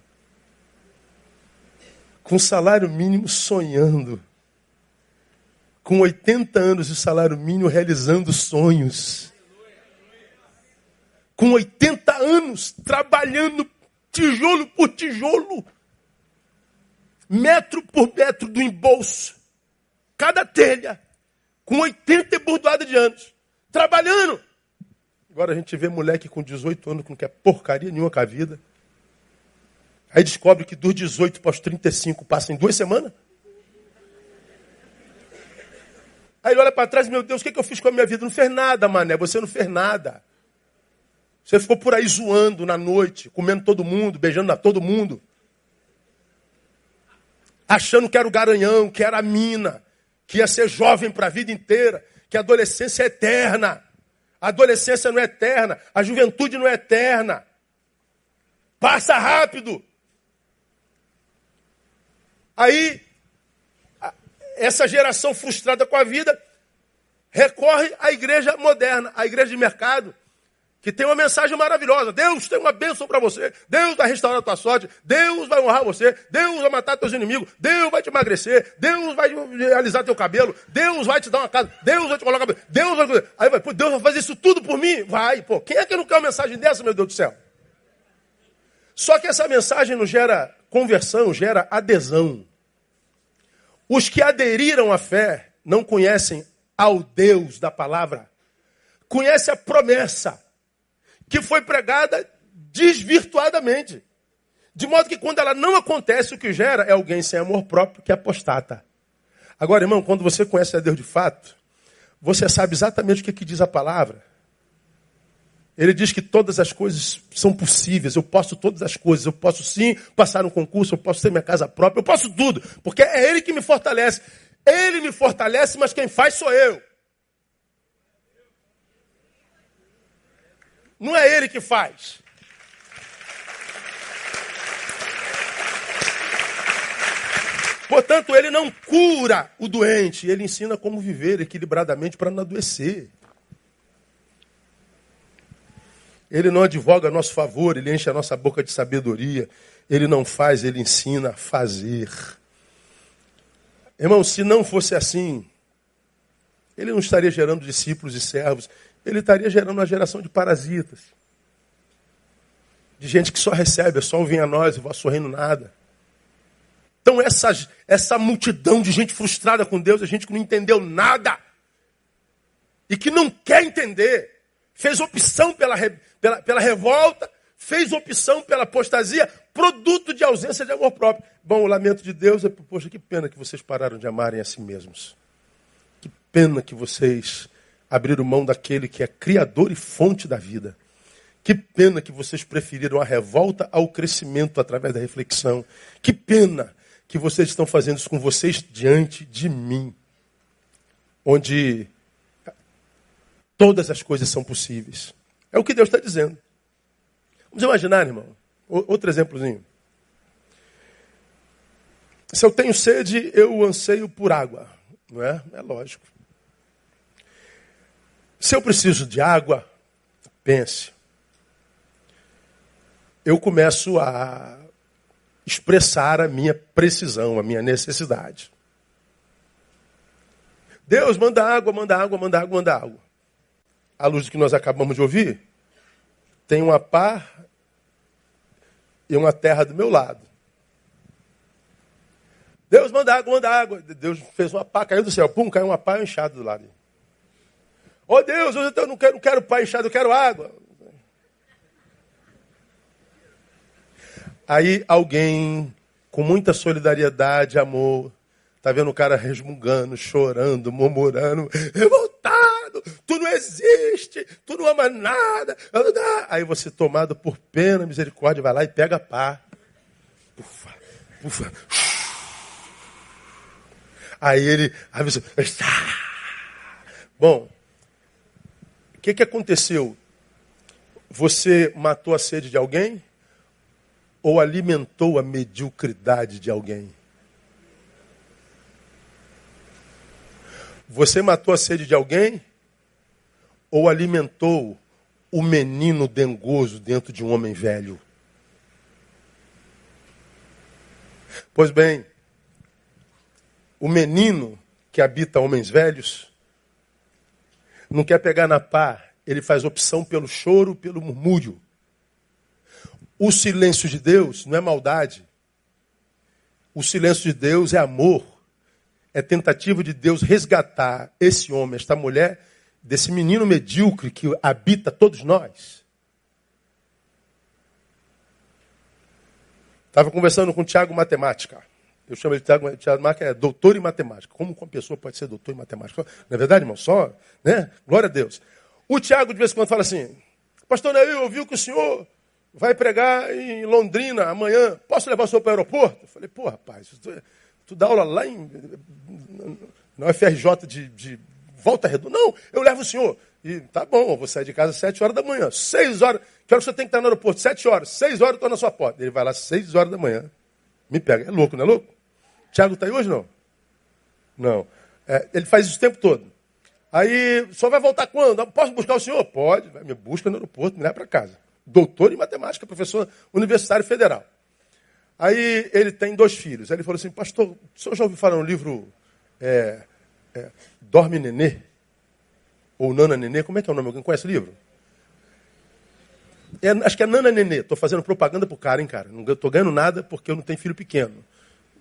com salário mínimo sonhando. Com 80 anos de salário mínimo realizando sonhos. Com 80 anos trabalhando tijolo por tijolo. Metro por metro do embolso. Cada telha. Com 80 e bordoada de anos. Trabalhando. Agora a gente vê moleque com 18 anos que não quer porcaria nenhuma com a vida. Aí descobre que dos 18 para os 35 passa em duas semanas. Aí ele olha para trás, meu Deus, o que, que eu fiz com a minha vida? Não fez nada, mané, você não fez nada. Você ficou por aí zoando na noite, comendo todo mundo, beijando a todo mundo. Achando que era o garanhão, que era a mina, que ia ser jovem para a vida inteira, que a adolescência é eterna. A adolescência não é eterna, a juventude não é eterna. Passa rápido. Aí, essa geração frustrada com a vida recorre à igreja moderna, à igreja de mercado, que tem uma mensagem maravilhosa. Deus tem uma bênção para você. Deus vai restaurar a tua sorte. Deus vai honrar você. Deus vai matar teus inimigos. Deus vai te emagrecer. Deus vai realizar teu cabelo. Deus vai te dar uma casa. Deus vai te colocar. Deus vai. Aí vai, pô, Deus vai fazer isso tudo por mim? Vai, pô. Quem é que não quer uma mensagem dessa, meu Deus do céu? Só que essa mensagem não gera conversão, gera adesão. Os que aderiram à fé não conhecem ao Deus da palavra, conhecem a promessa que foi pregada desvirtuadamente. De modo que quando ela não acontece, o que gera é alguém sem amor próprio que apostata. Agora, irmão, quando você conhece a Deus de fato, você sabe exatamente o que, que diz a palavra. Ele diz que todas as coisas são possíveis, eu posso todas as coisas, eu posso sim passar um concurso, eu posso ter minha casa própria, eu posso tudo, porque é Ele que me fortalece. Ele me fortalece, mas quem faz sou eu. Não é Ele que faz. Portanto, ele não cura o doente, ele ensina como viver equilibradamente para não adoecer. Ele não advoga a nosso favor, ele enche a nossa boca de sabedoria. Ele não faz, ele ensina a fazer. Irmão, se não fosse assim, ele não estaria gerando discípulos e servos, ele estaria gerando uma geração de parasitas. De gente que só recebe, é só ouvir a nós e vosso reino nada. Então essa, essa multidão de gente frustrada com Deus, a gente que não entendeu nada e que não quer entender, fez opção pela, pela, pela revolta, fez opção pela apostasia, produto de ausência de amor próprio. Bom, o lamento de Deus é, poxa, que pena que vocês pararam de amarem a si mesmos. Que pena que vocês abriram mão daquele que é criador e fonte da vida. Que pena que vocês preferiram a revolta ao crescimento através da reflexão. Que pena que vocês estão fazendo isso com vocês diante de mim. Onde todas as coisas são possíveis. É o que Deus está dizendo. Vamos imaginar, irmão. Outro exemplozinho. Se eu tenho sede, eu anseio por água. Não é? É lógico. Se eu preciso de água, pense. Eu começo a expressar a minha precisão, a minha necessidade. Deus manda água, manda água, manda água, manda água. À luz do que nós acabamos de ouvir, tem uma pá e uma terra do meu lado. Deus manda água, manda água. Deus fez uma pá, caiu do céu. Pum, caiu uma pá enxada do lado. Oh Deus, eu não quero, não quero pá enxado, eu quero água. Aí alguém com muita solidariedade, amor, tá vendo o cara resmungando, chorando, murmurando, revoltado, tu não existe, tu não ama nada. Aí você, tomado por pena, misericórdia, vai lá e pega a pá. Ufa, ufa. Aí ele, aí você, bom, o que, que aconteceu? Você matou a sede de alguém? ou alimentou a mediocridade de alguém? Você matou a sede de alguém ou alimentou o menino dengoso dentro de um homem velho? Pois bem, o menino que habita homens velhos não quer pegar na pá, ele faz opção pelo choro, pelo murmúrio. O silêncio de Deus não é maldade. O silêncio de Deus é amor. É tentativa de Deus resgatar esse homem, esta mulher, desse menino medíocre que habita todos nós. Estava conversando com o Tiago Matemática. Eu chamo ele de Tiago, Matemática, é doutor em matemática. Como uma pessoa pode ser doutor em matemática? Não é verdade, irmão? Só, né? Glória a Deus. O Tiago, de vez em quando, fala assim: Pastor Neil, ouviu que o senhor vai pregar em Londrina amanhã. Posso levar o senhor para o aeroporto? Eu falei: Pô, rapaz, tu, tu dá aula lá em. na UFRJ de, de Volta Redonda? Não, eu levo o senhor. E tá bom, vou sair de casa às 7 horas da manhã. 6 horas. Que hora você tem que estar no aeroporto? 7 horas. 6 horas eu estou na sua porta. Ele vai lá às 6 horas da manhã. Me pega. É louco, não é louco? Tiago está aí hoje não? Não. É, ele faz isso o tempo todo. Aí, só vai voltar quando? Posso buscar o senhor? Pode. Vai, me busca no aeroporto, me leva para casa. Doutor em matemática, professor universitário federal. Aí ele tem dois filhos. Aí ele falou assim, pastor, o senhor já ouviu falar no livro é, é, Dorme Nenê? Ou Nana Nenê? Como é que é o nome? Alguém conhece o livro? É, acho que é Nana Nenê. Estou fazendo propaganda pro cara, hein, cara. Não estou ganhando nada porque eu não tenho filho pequeno.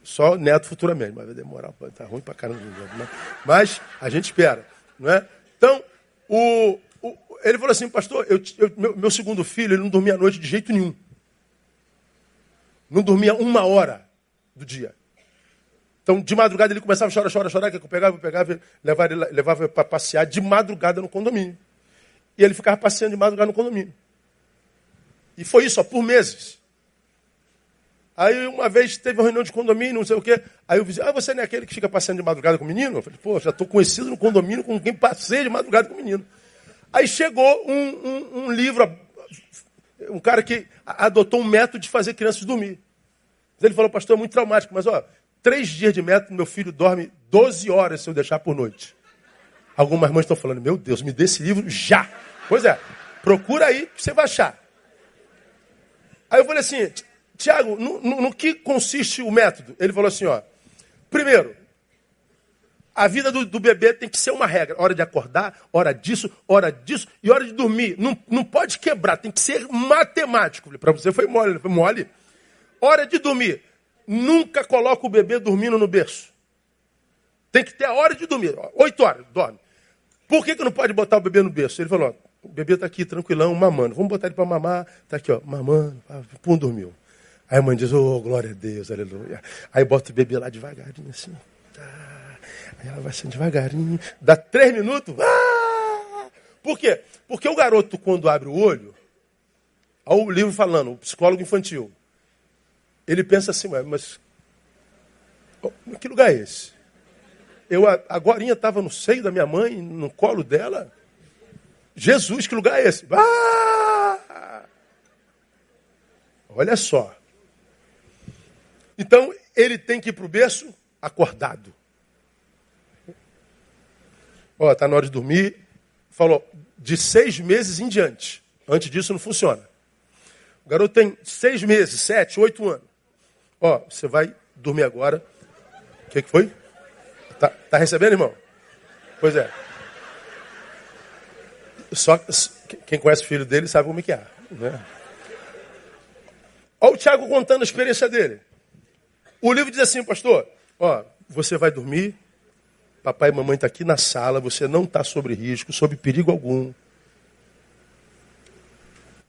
Só neto futuramente. Mas vai demorar, tá ruim pra caramba. Né? Mas a gente espera. Não é? Então, o, o, ele falou assim, pastor, eu, eu, meu, meu segundo filho ele não dormia à noite de jeito nenhum. Não dormia uma hora do dia. Então, de madrugada ele começava a chorar, chorar, chorar, que eu pegava, eu pegava, levava, levava para passear de madrugada no condomínio. E ele ficava passeando de madrugada no condomínio. E foi isso, ó, por meses. Aí uma vez teve uma reunião de condomínio, não sei o quê. Aí eu disse, ah, você não é aquele que fica passeando de madrugada com o menino? Eu falei, pô, já estou conhecido no condomínio com quem passeia de madrugada com o menino. Aí chegou um, um, um livro, um cara que adotou um método de fazer crianças dormir. Ele falou, pastor, é muito traumático, mas ó, três dias de método, meu filho dorme 12 horas se eu deixar por noite. Algumas mães estão falando, meu Deus, me dê esse livro já. Pois é, procura aí que você vai achar. Aí eu falei assim, Tiago, no, no, no, que consiste o método? Ele falou assim, ó. Primeiro, a vida do, do, bebê tem que ser uma regra. Hora de acordar, hora disso, hora disso e hora de dormir. Não, não pode quebrar, tem que ser matemático. Para você foi mole, foi mole. Hora de dormir. Nunca coloca o bebê dormindo no berço. Tem que ter a hora de dormir. Oito horas, dorme. Por que, que não pode botar o bebê no berço? Ele falou, ó, o bebê está aqui tranquilão, mamando. Vamos botar ele para mamar. Está aqui, ó, mamando. Pum, dormiu. Aí a mãe diz, oh, glória a Deus, aleluia. Aí bota o bebê lá devagarinho, assim. Tá. Aí ela vai assim devagarinho. Dá três minutos. Ah! Por quê? Porque o garoto, quando abre o olho, olha o livro falando, o psicólogo infantil, ele pensa assim, mas que lugar é esse? Eu agora estava no seio da minha mãe, no colo dela. Jesus, que lugar é esse? Ah! Olha só. Então, ele tem que ir para o berço acordado. Ó, está na hora de dormir. Falou, de seis meses em diante. Antes disso não funciona. O garoto tem seis meses, sete, oito anos. Ó, você vai dormir agora. O que, que foi? Tá, tá recebendo, irmão? Pois é. Só quem conhece o filho dele sabe como é que é. Né? Olha o Tiago contando a experiência dele. O livro diz assim, pastor, ó, você vai dormir, papai e mamãe estão tá aqui na sala, você não está sobre risco, sob perigo algum.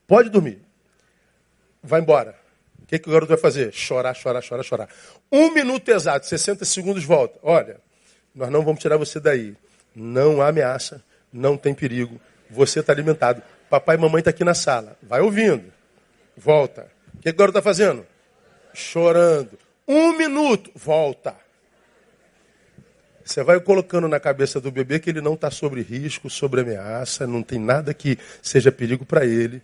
Pode dormir. Vai embora. O que, que o garoto vai fazer? Chorar, chorar, chorar, chorar. Um minuto exato, 60 segundos, volta. Olha, nós não vamos tirar você daí. Não há ameaça, não tem perigo. Você está alimentado. Papai e mamãe estão tá aqui na sala. Vai ouvindo. Volta. O que, que o garoto está fazendo? Chorando. Um minuto, volta. Você vai colocando na cabeça do bebê que ele não está sobre risco, sobre ameaça, não tem nada que seja perigo para ele.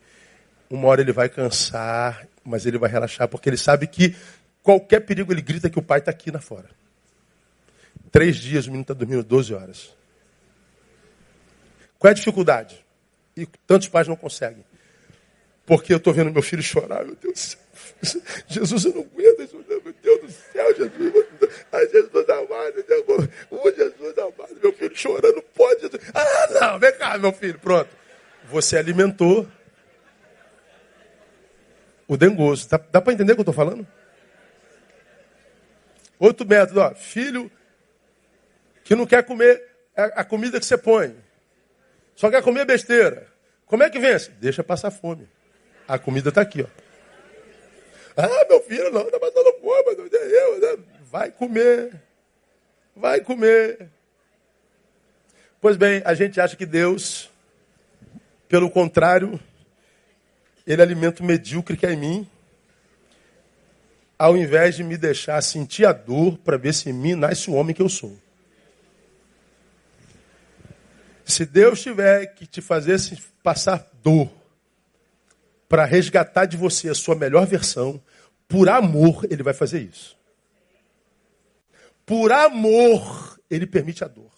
Uma hora ele vai cansar, mas ele vai relaxar, porque ele sabe que qualquer perigo ele grita que o pai está aqui na fora. Três dias o menino está dormindo 12 horas. Qual é a dificuldade? E tantos pais não conseguem. Porque eu estou vendo meu filho chorar, meu Deus do céu. Jesus, eu não aguento, meu Deus do céu, Jesus. Ai, Jesus amado, o Jesus amado, meu filho chorando, pode. Ah, não, vem cá, meu filho, pronto. Você alimentou o dengoso. Dá, para entender o que eu estou falando? Outro método, ó, filho que não quer comer a comida que você põe, só quer comer besteira. Como é que vence? Deixa passar fome. A comida está aqui, ó. Ah, meu filho, não, está passando fome, não é eu. Né? Vai comer. Vai comer. Pois bem, a gente acha que Deus, pelo contrário, ele alimenta o medíocre que é em mim, ao invés de me deixar sentir a dor para ver se em mim nasce o homem que eu sou. Se Deus tiver que te fazer passar dor para resgatar de você a sua melhor versão, por amor ele vai fazer isso. Por amor ele permite a dor.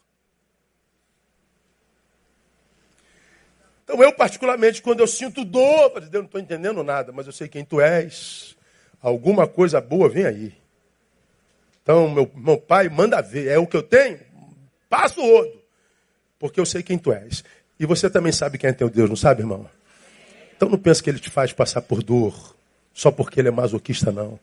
Então eu particularmente quando eu sinto dor, eu não estou entendendo nada, mas eu sei quem tu és. Alguma coisa boa vem aí. Então meu, meu pai manda ver, é o que eu tenho, passo o rodo porque eu sei quem tu és. E você também sabe quem é teu Deus, não sabe, irmão? Então não pensa que ele te faz passar por dor só porque ele é masoquista, não.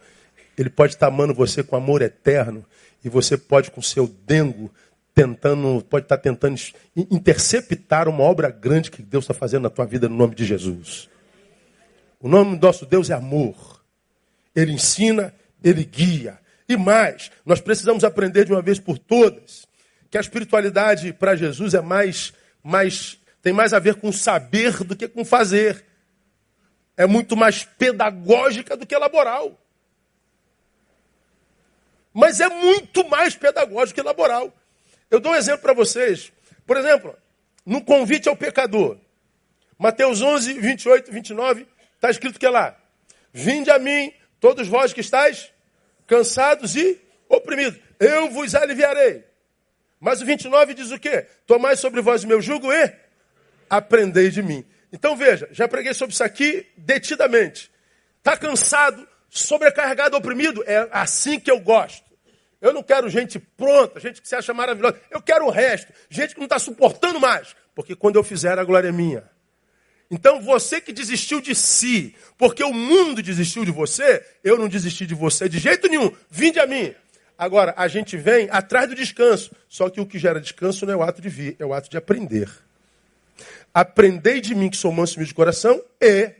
Ele pode estar amando você com amor eterno e você pode, com seu dengo, tentando, pode estar tentando interceptar uma obra grande que Deus está fazendo na tua vida no nome de Jesus. O nome do nosso Deus é amor. Ele ensina, ele guia. E mais, nós precisamos aprender de uma vez por todas que a espiritualidade para Jesus é mais, mais, tem mais a ver com saber do que com fazer. É muito mais pedagógica do que laboral. Mas é muito mais pedagógico que laboral. Eu dou um exemplo para vocês. Por exemplo, no convite ao pecador. Mateus 11, 28, 29, está escrito que é lá. Vinde a mim, todos vós que estáis cansados e oprimidos. Eu vos aliviarei. Mas o 29 diz o quê? Tomai sobre vós o meu jugo e aprendei de mim. Então veja, já preguei sobre isso aqui detidamente. Está cansado, sobrecarregado, oprimido? É assim que eu gosto. Eu não quero gente pronta, gente que se acha maravilhosa. Eu quero o resto, gente que não está suportando mais. Porque quando eu fizer, a glória é minha. Então você que desistiu de si, porque o mundo desistiu de você, eu não desisti de você de jeito nenhum. Vinde a mim. Agora, a gente vem atrás do descanso. Só que o que gera descanso não é o ato de vir, é o ato de aprender. Aprendei de mim que sou manso e de coração e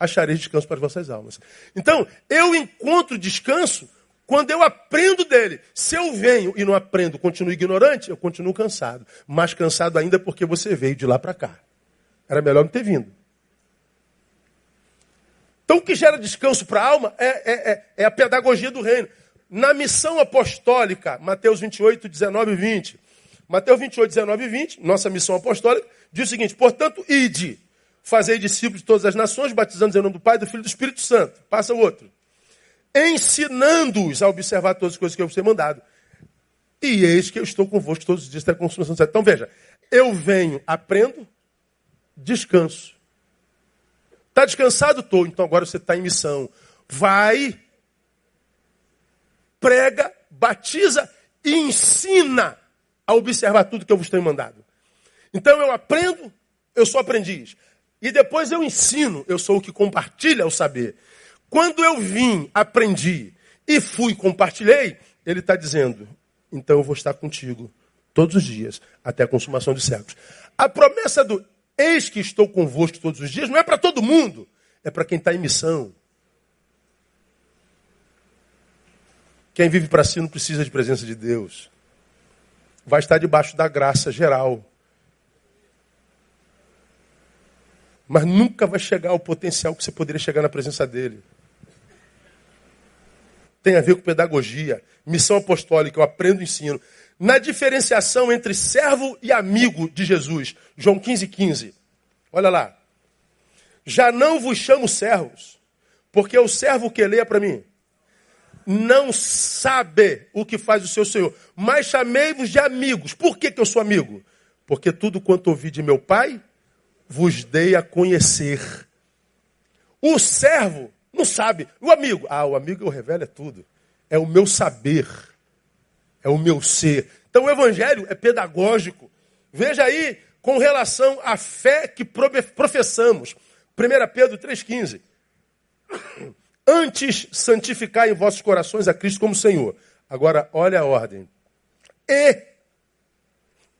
acharei descanso para as vossas almas. Então, eu encontro descanso quando eu aprendo dele. Se eu venho e não aprendo, continuo ignorante, eu continuo cansado. Mais cansado ainda porque você veio de lá para cá. Era melhor não ter vindo. Então, o que gera descanso para a alma é, é, é, é a pedagogia do reino. Na missão apostólica, Mateus 28, 19 e 20. Mateus 28, 19 e 20, nossa missão apostólica, diz o seguinte: portanto, ide, fazei discípulos de todas as nações, batizando em nome do Pai, do Filho e do Espírito Santo. Passa o outro. Ensinando-os a observar todas as coisas que eu vos tenho mandado. E eis que eu estou convosco todos os dias até a consumação do. Então veja, eu venho, aprendo, descanso. Está descansado? Estou. Então agora você está em missão. Vai prega, batiza e ensina a observar tudo que eu vos tenho mandado. Então eu aprendo, eu sou aprendiz. E depois eu ensino, eu sou o que compartilha o saber. Quando eu vim, aprendi e fui, compartilhei, ele está dizendo: então eu vou estar contigo todos os dias, até a consumação dos séculos. A promessa do eis que estou convosco todos os dias não é para todo mundo, é para quem está em missão. Quem vive para si não precisa de presença de Deus. Vai estar debaixo da graça geral. Mas nunca vai chegar ao potencial que você poderia chegar na presença dele. Tem a ver com pedagogia, missão apostólica, eu aprendo e ensino. Na diferenciação entre servo e amigo de Jesus, João 15, 15. Olha lá. Já não vos chamo servos, porque o servo que leia para mim não sabe o que faz o seu Senhor, mas chamei-vos de amigos. Por que, que eu sou amigo? Porque tudo quanto ouvi de meu Pai, vos dei a conhecer. O servo não sabe. O amigo, ah, o amigo eu revelo é tudo. é o meu saber, é o meu ser. Então o evangelho é pedagógico. Veja aí com relação à fé que professamos. 1 Pedro 3,15. Antes santificar em vossos corações a Cristo como Senhor. Agora, olha a ordem. E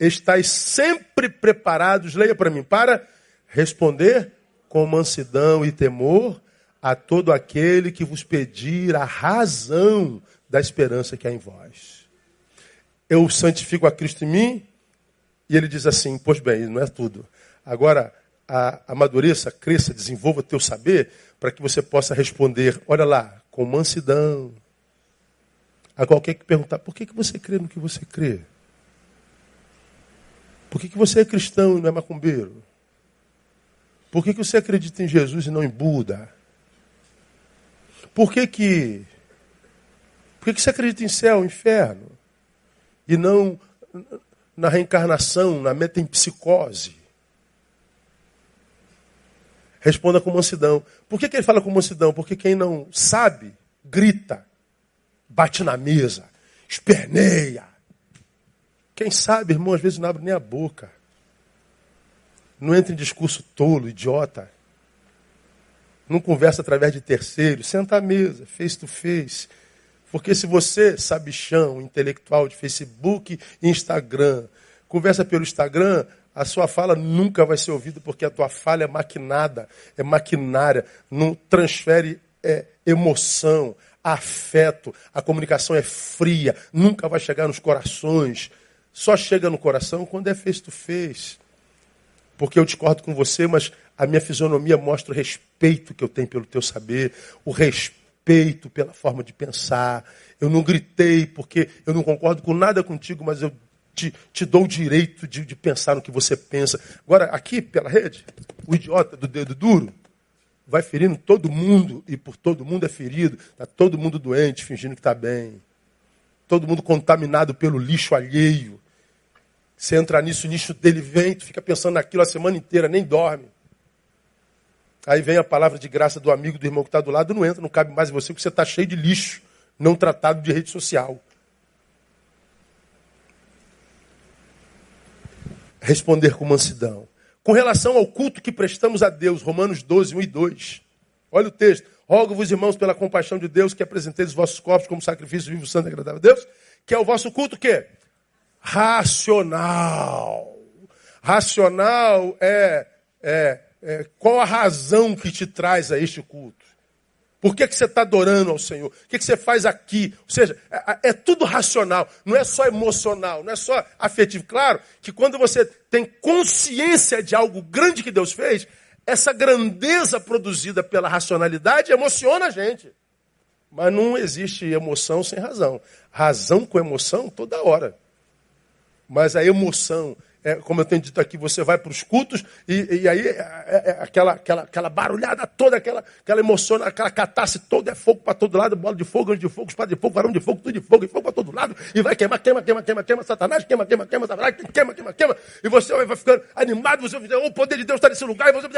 estáis sempre preparados, leia para mim, para responder com mansidão e temor a todo aquele que vos pedir a razão da esperança que há em vós. Eu santifico a Cristo em mim, e ele diz assim: Pois bem, não é tudo. Agora, a, amadureça, cresça, desenvolva teu saber, para que você possa responder, olha lá, com mansidão. A qualquer que perguntar, por que, que você crê no que você crê? Por que, que você é cristão e não é macumbeiro? Por que, que você acredita em Jesus e não em Buda? Por que que, por que, que você acredita em céu, inferno? E não na reencarnação, na metempsicose? Responda com mansidão. Por que, que ele fala com mansidão? Porque quem não sabe, grita, bate na mesa, esperneia. Quem sabe, irmão, às vezes não abre nem a boca. Não entra em discurso tolo, idiota. Não conversa através de terceiros. Senta à mesa, face to face. Porque se você, sabichão, intelectual de Facebook e Instagram, conversa pelo Instagram, a sua fala nunca vai ser ouvida porque a tua fala é maquinada, é maquinária, não transfere é, emoção, afeto, a comunicação é fria, nunca vai chegar nos corações. Só chega no coração quando é face to face porque eu discordo com você, mas a minha fisionomia mostra o respeito que eu tenho pelo teu saber, o respeito pela forma de pensar. Eu não gritei porque eu não concordo com nada contigo, mas eu te, te dou o direito de, de pensar no que você pensa. Agora, aqui pela rede, o idiota do dedo duro vai ferindo todo mundo e por todo mundo é ferido. Está todo mundo doente, fingindo que está bem. Todo mundo contaminado pelo lixo alheio. Você entra nisso, o nicho dele vem, tu fica pensando naquilo a semana inteira, nem dorme. Aí vem a palavra de graça do amigo, do irmão que está do lado, não entra, não cabe mais em você, porque você está cheio de lixo, não tratado de rede social. Responder com mansidão. Com relação ao culto que prestamos a Deus, Romanos 12, 1 e 2. Olha o texto. Rogo-vos, irmãos, pela compaixão de Deus, que apresenteis os vossos corpos como sacrifício vivo, santo e agradável a Deus, que é o vosso culto que racional. Racional é, é, é, qual a razão que te traz a este culto? Por que, que você está adorando ao Senhor? O que, que você faz aqui? Ou seja, é, é, tudo racional, não é só emocional, não é só afetivo. Claro que quando você tem consciência de algo grande que Deus fez, essa grandeza produzida pela racionalidade emociona a gente. Mas não existe emoção sem razão. Razão com emoção toda hora mas a emoção, é, como eu tenho dito aqui, você vai para os cultos e, e aí é, é, é, aquela, aquela, aquela barulhada toda, aquela, aquela emoção, aquela catástrofe toda, é fogo para todo lado, bola de fogo, anjo de fogo, espada de fogo, varão de fogo, tudo de fogo, e fogo para todo lado, e vai queimar, queima, queima, queima, queima, Satanás, queima, queima, queima, Satanás, queima, queima, queima, e você vai ficando animado, você vai o poder de Deus está nesse lugar, e você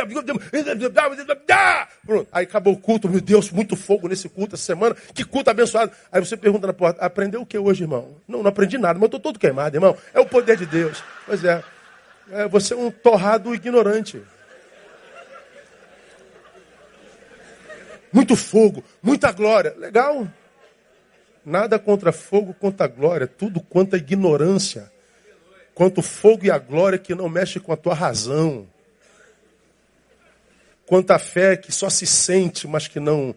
Pronto, aí acabou o culto, meu Deus, muito fogo nesse culto essa semana, que culto abençoado. Aí você pergunta na porta, aprendeu o que hoje, irmão? Não, não aprendi nada, mas eu estou todo queimado, irmão. É o poder de Deus. Pois é. É, você é um torrado ignorante. Muito fogo, muita glória. Legal. Nada contra fogo, contra glória. Tudo quanto a ignorância. Quanto fogo e a glória que não mexe com a tua razão. Quanto a fé que só se sente, mas que não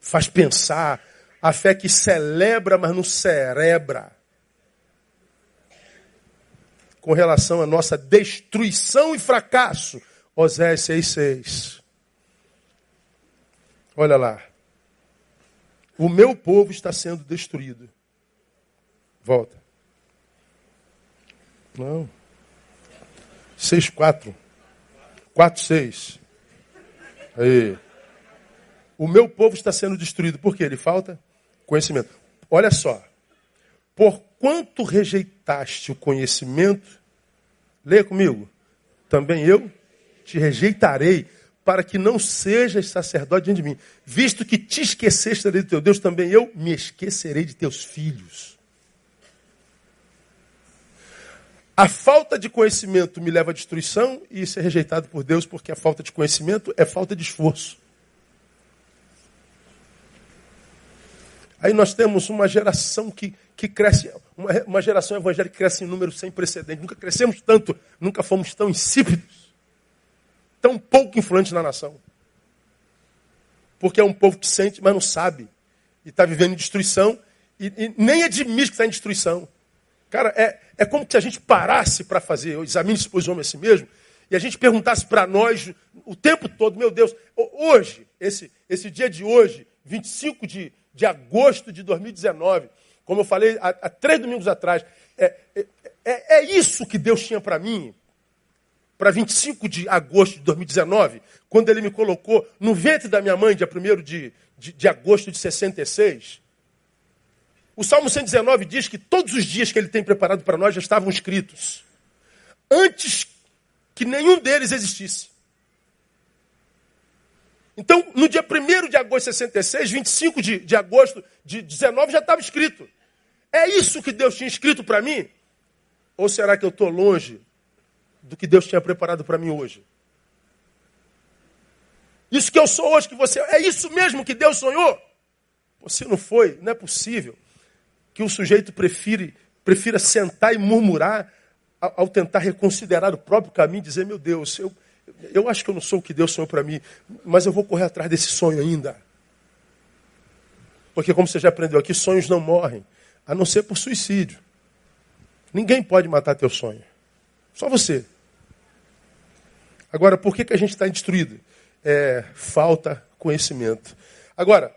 faz pensar. A fé que celebra, mas não cerebra com relação à nossa destruição e fracasso. Osés 6,6. Olha lá. O meu povo está sendo destruído. Volta. Não. 6,4. 4,6. Aí. O meu povo está sendo destruído. Por quê? Ele falta conhecimento. Olha só. Por quanto rejeitaste o conhecimento, leia comigo, também eu te rejeitarei para que não sejas sacerdote diante de mim. Visto que te esqueceste de teu Deus, também eu me esquecerei de teus filhos. A falta de conhecimento me leva à destruição e isso é rejeitado por Deus, porque a falta de conhecimento é falta de esforço. Aí nós temos uma geração que, que cresce, uma, uma geração evangélica que cresce em número sem precedente. Nunca crescemos tanto, nunca fomos tão insípidos, tão pouco influentes na nação. Porque é um povo que sente, mas não sabe. E está vivendo em destruição e, e nem admite que está em destruição. Cara, é, é como se a gente parasse para fazer, examine-se, pois, homem a si mesmo, e a gente perguntasse para nós o tempo todo, meu Deus, hoje, esse, esse dia de hoje, 25 de, de agosto de 2019, como eu falei há, há três domingos atrás, é, é, é, é isso que Deus tinha para mim, para 25 de agosto de 2019, quando Ele me colocou no ventre da minha mãe, dia 1 de, de, de agosto de 66. O Salmo 119 diz que todos os dias que ele tem preparado para nós já estavam escritos. Antes que nenhum deles existisse. Então, no dia 1 de agosto de 66, 25 de, de agosto de 19, já estava escrito. É isso que Deus tinha escrito para mim? Ou será que eu estou longe do que Deus tinha preparado para mim hoje? Isso que eu sou hoje, que você. É isso mesmo que Deus sonhou? Você não foi, não é possível que o sujeito prefire, prefira sentar e murmurar ao, tentar reconsiderar o próprio caminho dizer: Meu Deus, eu, eu acho que eu não sou o que Deus sonhou para mim, mas eu vou correr atrás desse sonho ainda. Porque, como você já aprendeu aqui, sonhos não morrem, a não ser por suicídio. Ninguém pode matar teu sonho. Só você. Agora, por que, que a gente está destruído? É, falta conhecimento. Agora,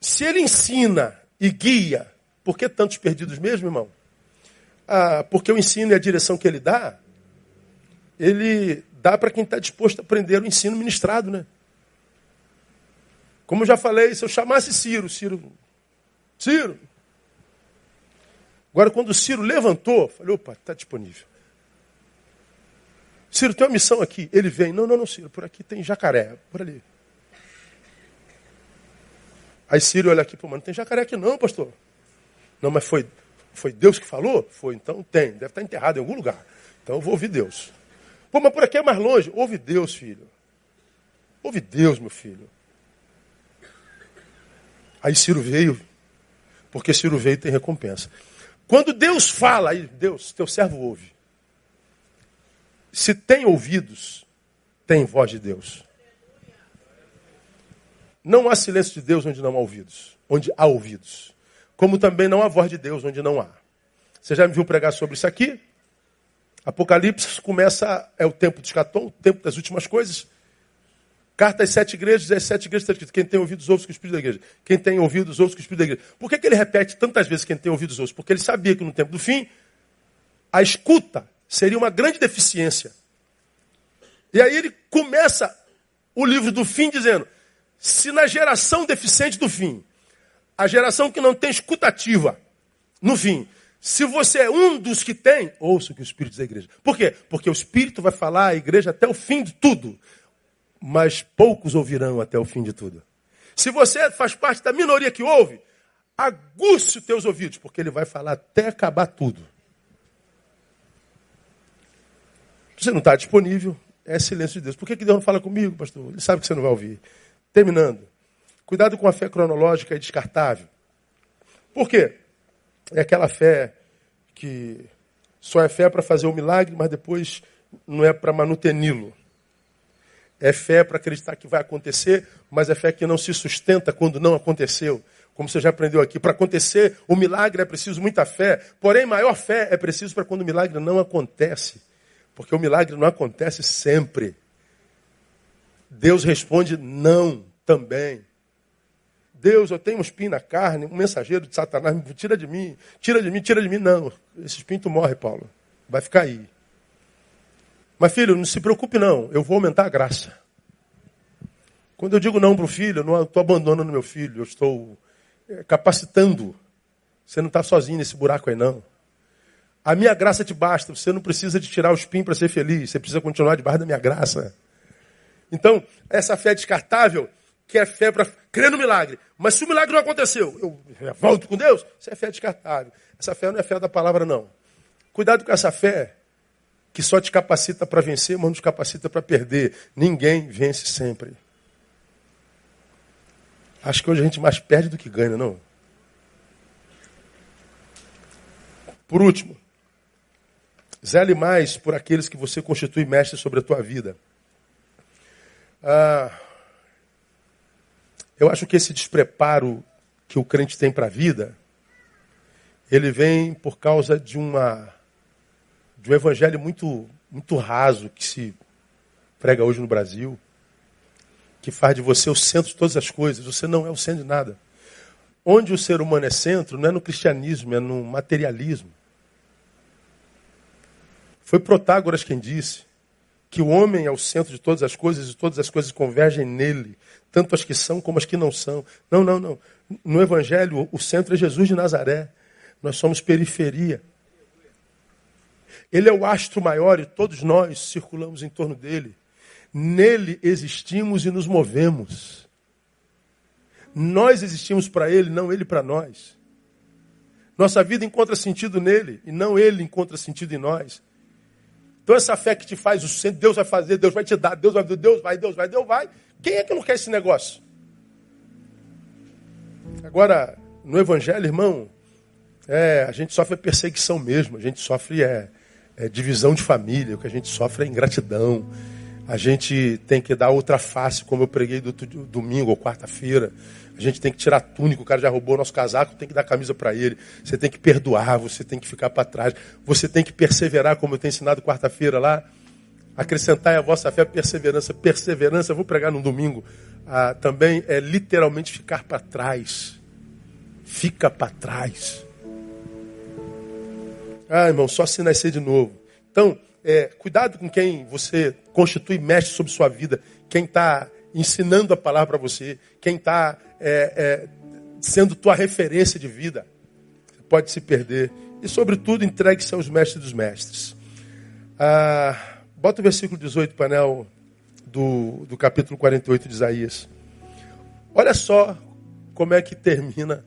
se ele ensina e guia por que tantos perdidos mesmo, irmão? Ah, porque o ensino e a direção que ele dá, ele dá para quem está disposto a aprender o ensino ministrado, né? Como eu já falei, se eu chamasse Ciro, Ciro, Ciro. Agora, quando o Ciro levantou, falei, opa, está disponível. Ciro, tem uma missão aqui. Ele vem, não, não, não, Ciro, por aqui tem jacaré, por ali. Aí Ciro olha aqui, pô, mano, tem jacaré aqui não, pastor. Não, mas foi, foi Deus que falou? Foi, então tem. Deve estar enterrado em algum lugar. Então eu vou ouvir Deus. Pô, mas por aqui é mais longe. Ouve Deus, filho. Ouve Deus, meu filho. Aí Ciro veio, porque Ciro veio tem recompensa. Quando Deus fala, aí Deus, teu servo ouve. Se tem ouvidos, tem voz de Deus. Não há silêncio de Deus onde não há ouvidos. Onde há ouvidos como também não há voz de Deus onde não há. Você já me viu pregar sobre isso aqui? Apocalipse começa, é o tempo de escatom, o tempo das últimas coisas. Carta às sete igrejas, as sete igrejas está escrito, quem tem ouvidos ouve o que o Espírito da igreja. Quem tem ouvidos ouve o que o Espírito da igreja. Por que, que ele repete tantas vezes quem tem ouvidos ouve? Porque ele sabia que no tempo do fim, a escuta seria uma grande deficiência. E aí ele começa o livro do fim dizendo, se na geração deficiente do fim, a geração que não tem escutativa. No fim, se você é um dos que tem, ouça o que o Espírito diz à igreja. Por quê? Porque o Espírito vai falar à igreja até o fim de tudo. Mas poucos ouvirão até o fim de tudo. Se você faz parte da minoria que ouve, aguce os teus ouvidos, porque ele vai falar até acabar tudo. Você não está disponível, é silêncio de Deus. Por que, que Deus não fala comigo, pastor? Ele sabe que você não vai ouvir. Terminando. Cuidado com a fé cronológica e descartável. Por quê? É aquela fé que só é fé para fazer o milagre, mas depois não é para manuteni-lo. É fé para acreditar que vai acontecer, mas é fé que não se sustenta quando não aconteceu. Como você já aprendeu aqui, para acontecer o milagre é preciso muita fé, porém maior fé é preciso para quando o milagre não acontece. Porque o milagre não acontece sempre. Deus responde não também. Deus, eu tenho um espinho na carne, um mensageiro de Satanás, tira de mim, tira de mim, tira de mim. Não, esse espinho tu morre, Paulo. Vai ficar aí. Mas filho, não se preocupe não, eu vou aumentar a graça. Quando eu digo não para o filho, eu não estou abandonando meu filho, eu estou é, capacitando. Você não está sozinho nesse buraco aí não. A minha graça te basta, você não precisa de tirar o espinho para ser feliz, você precisa continuar debaixo da minha graça. Então, essa fé descartável, que é fé para crer no milagre. Mas se o milagre não aconteceu, eu volto com Deus, isso é fé descartável. Essa fé não é fé da palavra, não. Cuidado com essa fé que só te capacita para vencer, mas não te capacita para perder. Ninguém vence sempre. Acho que hoje a gente mais perde do que ganha, não? Por último, zele mais por aqueles que você constitui mestre sobre a tua vida. Ah, eu acho que esse despreparo que o crente tem para a vida, ele vem por causa de uma de um evangelho muito muito raso que se prega hoje no Brasil, que faz de você o centro de todas as coisas. Você não é o centro de nada. Onde o ser humano é centro, não é no cristianismo, é no materialismo. Foi Protágoras quem disse que o homem é o centro de todas as coisas e todas as coisas convergem nele, tanto as que são como as que não são. Não, não, não. No Evangelho, o centro é Jesus de Nazaré. Nós somos periferia. Ele é o astro maior e todos nós circulamos em torno dele. Nele existimos e nos movemos. Nós existimos para ele, não ele para nós. Nossa vida encontra sentido nele e não ele encontra sentido em nós. Então essa fé que te faz o centro, Deus vai fazer, Deus vai te dar, Deus vai, Deus vai, Deus vai, Deus vai. Quem é que não quer esse negócio? Agora, no Evangelho, irmão, é, a gente sofre perseguição mesmo, a gente sofre é, é, divisão de família, o que a gente sofre é ingratidão. A gente tem que dar outra face, como eu preguei do, do domingo ou quarta-feira. A gente tem que tirar a túnica, o cara já roubou o nosso casaco, tem que dar camisa para ele. Você tem que perdoar, você tem que ficar para trás. Você tem que perseverar, como eu tenho ensinado quarta-feira lá. Acrescentar a vossa fé perseverança. Perseverança, vou pregar no domingo, ah, também é literalmente ficar para trás. Fica para trás. Ah, irmão, só se nascer de novo. Então, é, cuidado com quem você constitui mestre sobre sua vida, quem está ensinando a palavra para você, quem está é, é, sendo tua referência de vida. Pode se perder. E, sobretudo, entregue-se aos mestres dos mestres. Ah, bota o versículo 18, painel do, do capítulo 48 de Isaías. Olha só como é que termina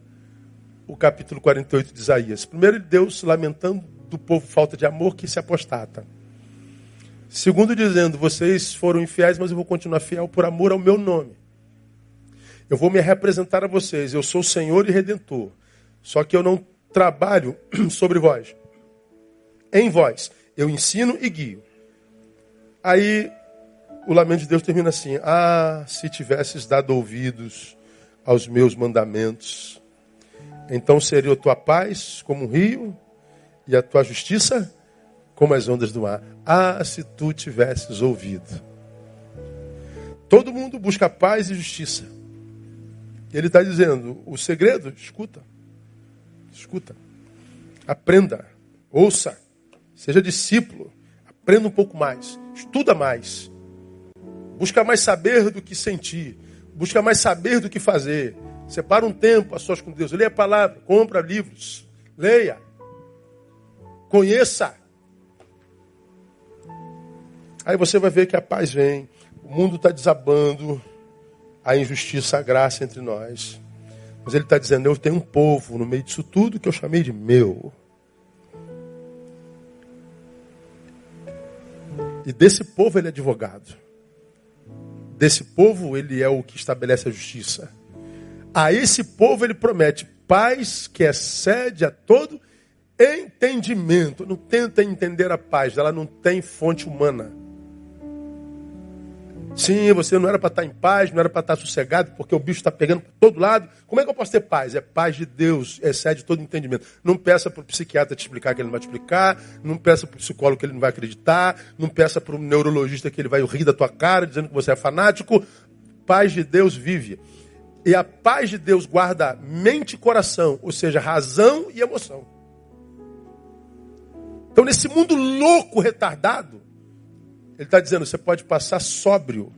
o capítulo 48 de Isaías. Primeiro, Deus lamentando do povo falta de amor que se apostata. Segundo, dizendo: vocês foram infiéis, mas eu vou continuar fiel por amor ao meu nome. Eu vou me representar a vocês. Eu sou Senhor e Redentor. Só que eu não trabalho sobre vós. Em vós. Eu ensino e guio. Aí o lamento de Deus termina assim: Ah, se tivesses dado ouvidos aos meus mandamentos, então seria a tua paz como um rio e a tua justiça como as ondas do mar. Ah, se tu tivesses ouvido. Todo mundo busca paz e justiça. Ele está dizendo: o segredo, escuta. Escuta. Aprenda. Ouça. Seja discípulo. Aprenda um pouco mais. Estuda mais. Busca mais saber do que sentir. Busca mais saber do que fazer. Separa um tempo a sós com Deus. Leia a palavra. Compra livros. Leia. Conheça. Aí você vai ver que a paz vem, o mundo está desabando, a injustiça, a graça entre nós. Mas ele está dizendo: Eu tenho um povo no meio disso tudo que eu chamei de meu. E desse povo ele é advogado. Desse povo ele é o que estabelece a justiça. A esse povo ele promete paz que excede a todo entendimento. Não tenta entender a paz, ela não tem fonte humana. Sim, você não era para estar em paz, não era para estar sossegado, porque o bicho está pegando por todo lado. Como é que eu posso ter paz? É paz de Deus, excede todo entendimento. Não peça para o psiquiatra te explicar que ele não vai te explicar, não peça para o psicólogo que ele não vai acreditar, não peça para o neurologista que ele vai rir da tua cara dizendo que você é fanático. Paz de Deus vive. E a paz de Deus guarda mente e coração, ou seja, razão e emoção. Então, nesse mundo louco, retardado, ele está dizendo: você pode passar sóbrio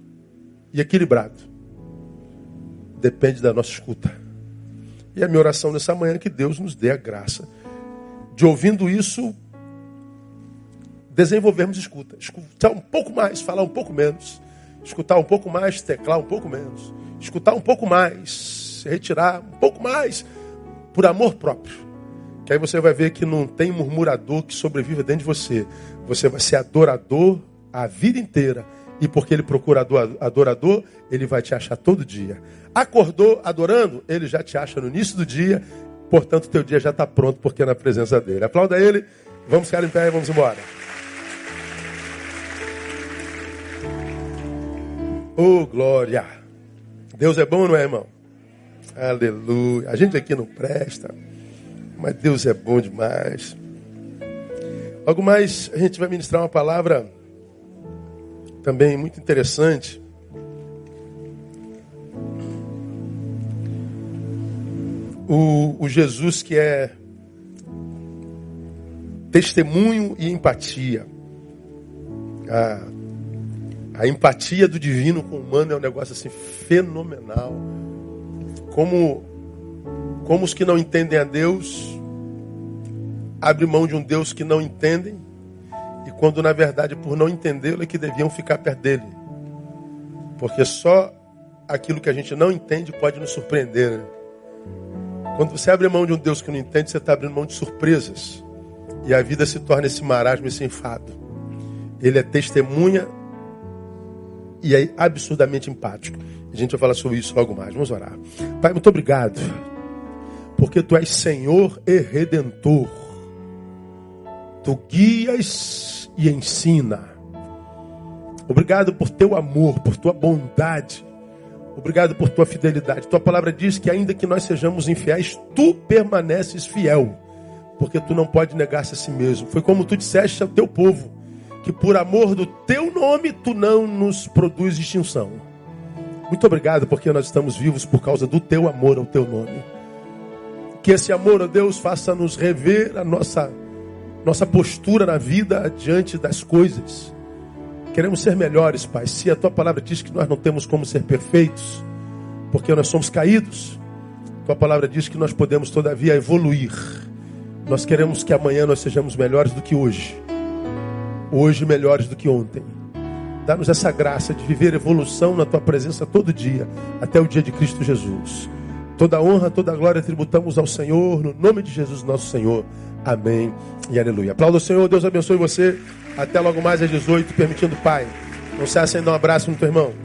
e equilibrado. Depende da nossa escuta. E a minha oração nessa manhã é que Deus nos dê a graça de, ouvindo isso, desenvolvermos escuta. Escutar um pouco mais, falar um pouco menos. Escutar um pouco mais, teclar um pouco menos. Escutar um pouco mais, retirar um pouco mais, por amor próprio. Que aí você vai ver que não tem murmurador que sobreviva dentro de você. Você vai ser adorador a vida inteira. E porque ele procura adorador, ele vai te achar todo dia. Acordou adorando, ele já te acha no início do dia. Portanto, teu dia já está pronto porque é na presença dele. Aplauda ele. Vamos ficar em pé e vamos embora. Oh, glória! Deus é bom, não é, irmão? Aleluia. A gente aqui não presta, mas Deus é bom demais. Logo mais, a gente vai ministrar uma palavra também muito interessante. O, o Jesus que é testemunho e empatia. A, a empatia do divino com o humano é um negócio assim fenomenal. Como, como os que não entendem a Deus abrem mão de um Deus que não entendem e quando na verdade por não entendê-lo é que deviam ficar perto dele. Porque só aquilo que a gente não entende pode nos surpreender. Né? Quando você abre mão de um Deus que não entende, você está abrindo mão de surpresas. E a vida se torna esse marasmo, esse enfado. Ele é testemunha e é absurdamente empático. A gente vai falar sobre isso logo mais. Vamos orar. Pai, muito obrigado. Porque tu és Senhor e Redentor. Tu guias e ensina. Obrigado por teu amor, por tua bondade. Obrigado por tua fidelidade. Tua palavra diz que ainda que nós sejamos infiéis, tu permaneces fiel, porque tu não pode negar-se a si mesmo. Foi como tu disseste ao teu povo, que por amor do teu nome tu não nos produz distinção. Muito obrigado porque nós estamos vivos por causa do teu amor ao teu nome. Que esse amor, ó Deus, faça-nos rever a nossa nossa postura na vida diante das coisas. Queremos ser melhores, Pai. Se a tua palavra diz que nós não temos como ser perfeitos, porque nós somos caídos, tua palavra diz que nós podemos todavia evoluir. Nós queremos que amanhã nós sejamos melhores do que hoje. Hoje melhores do que ontem. Dá-nos essa graça de viver evolução na tua presença todo dia, até o dia de Cristo Jesus. Toda honra, toda glória tributamos ao Senhor, no nome de Jesus, nosso Senhor. Amém e aleluia. Aplauda o Senhor, Deus abençoe você. Até logo mais às 18, permitindo, Pai. Não se acenda um abraço no teu irmão.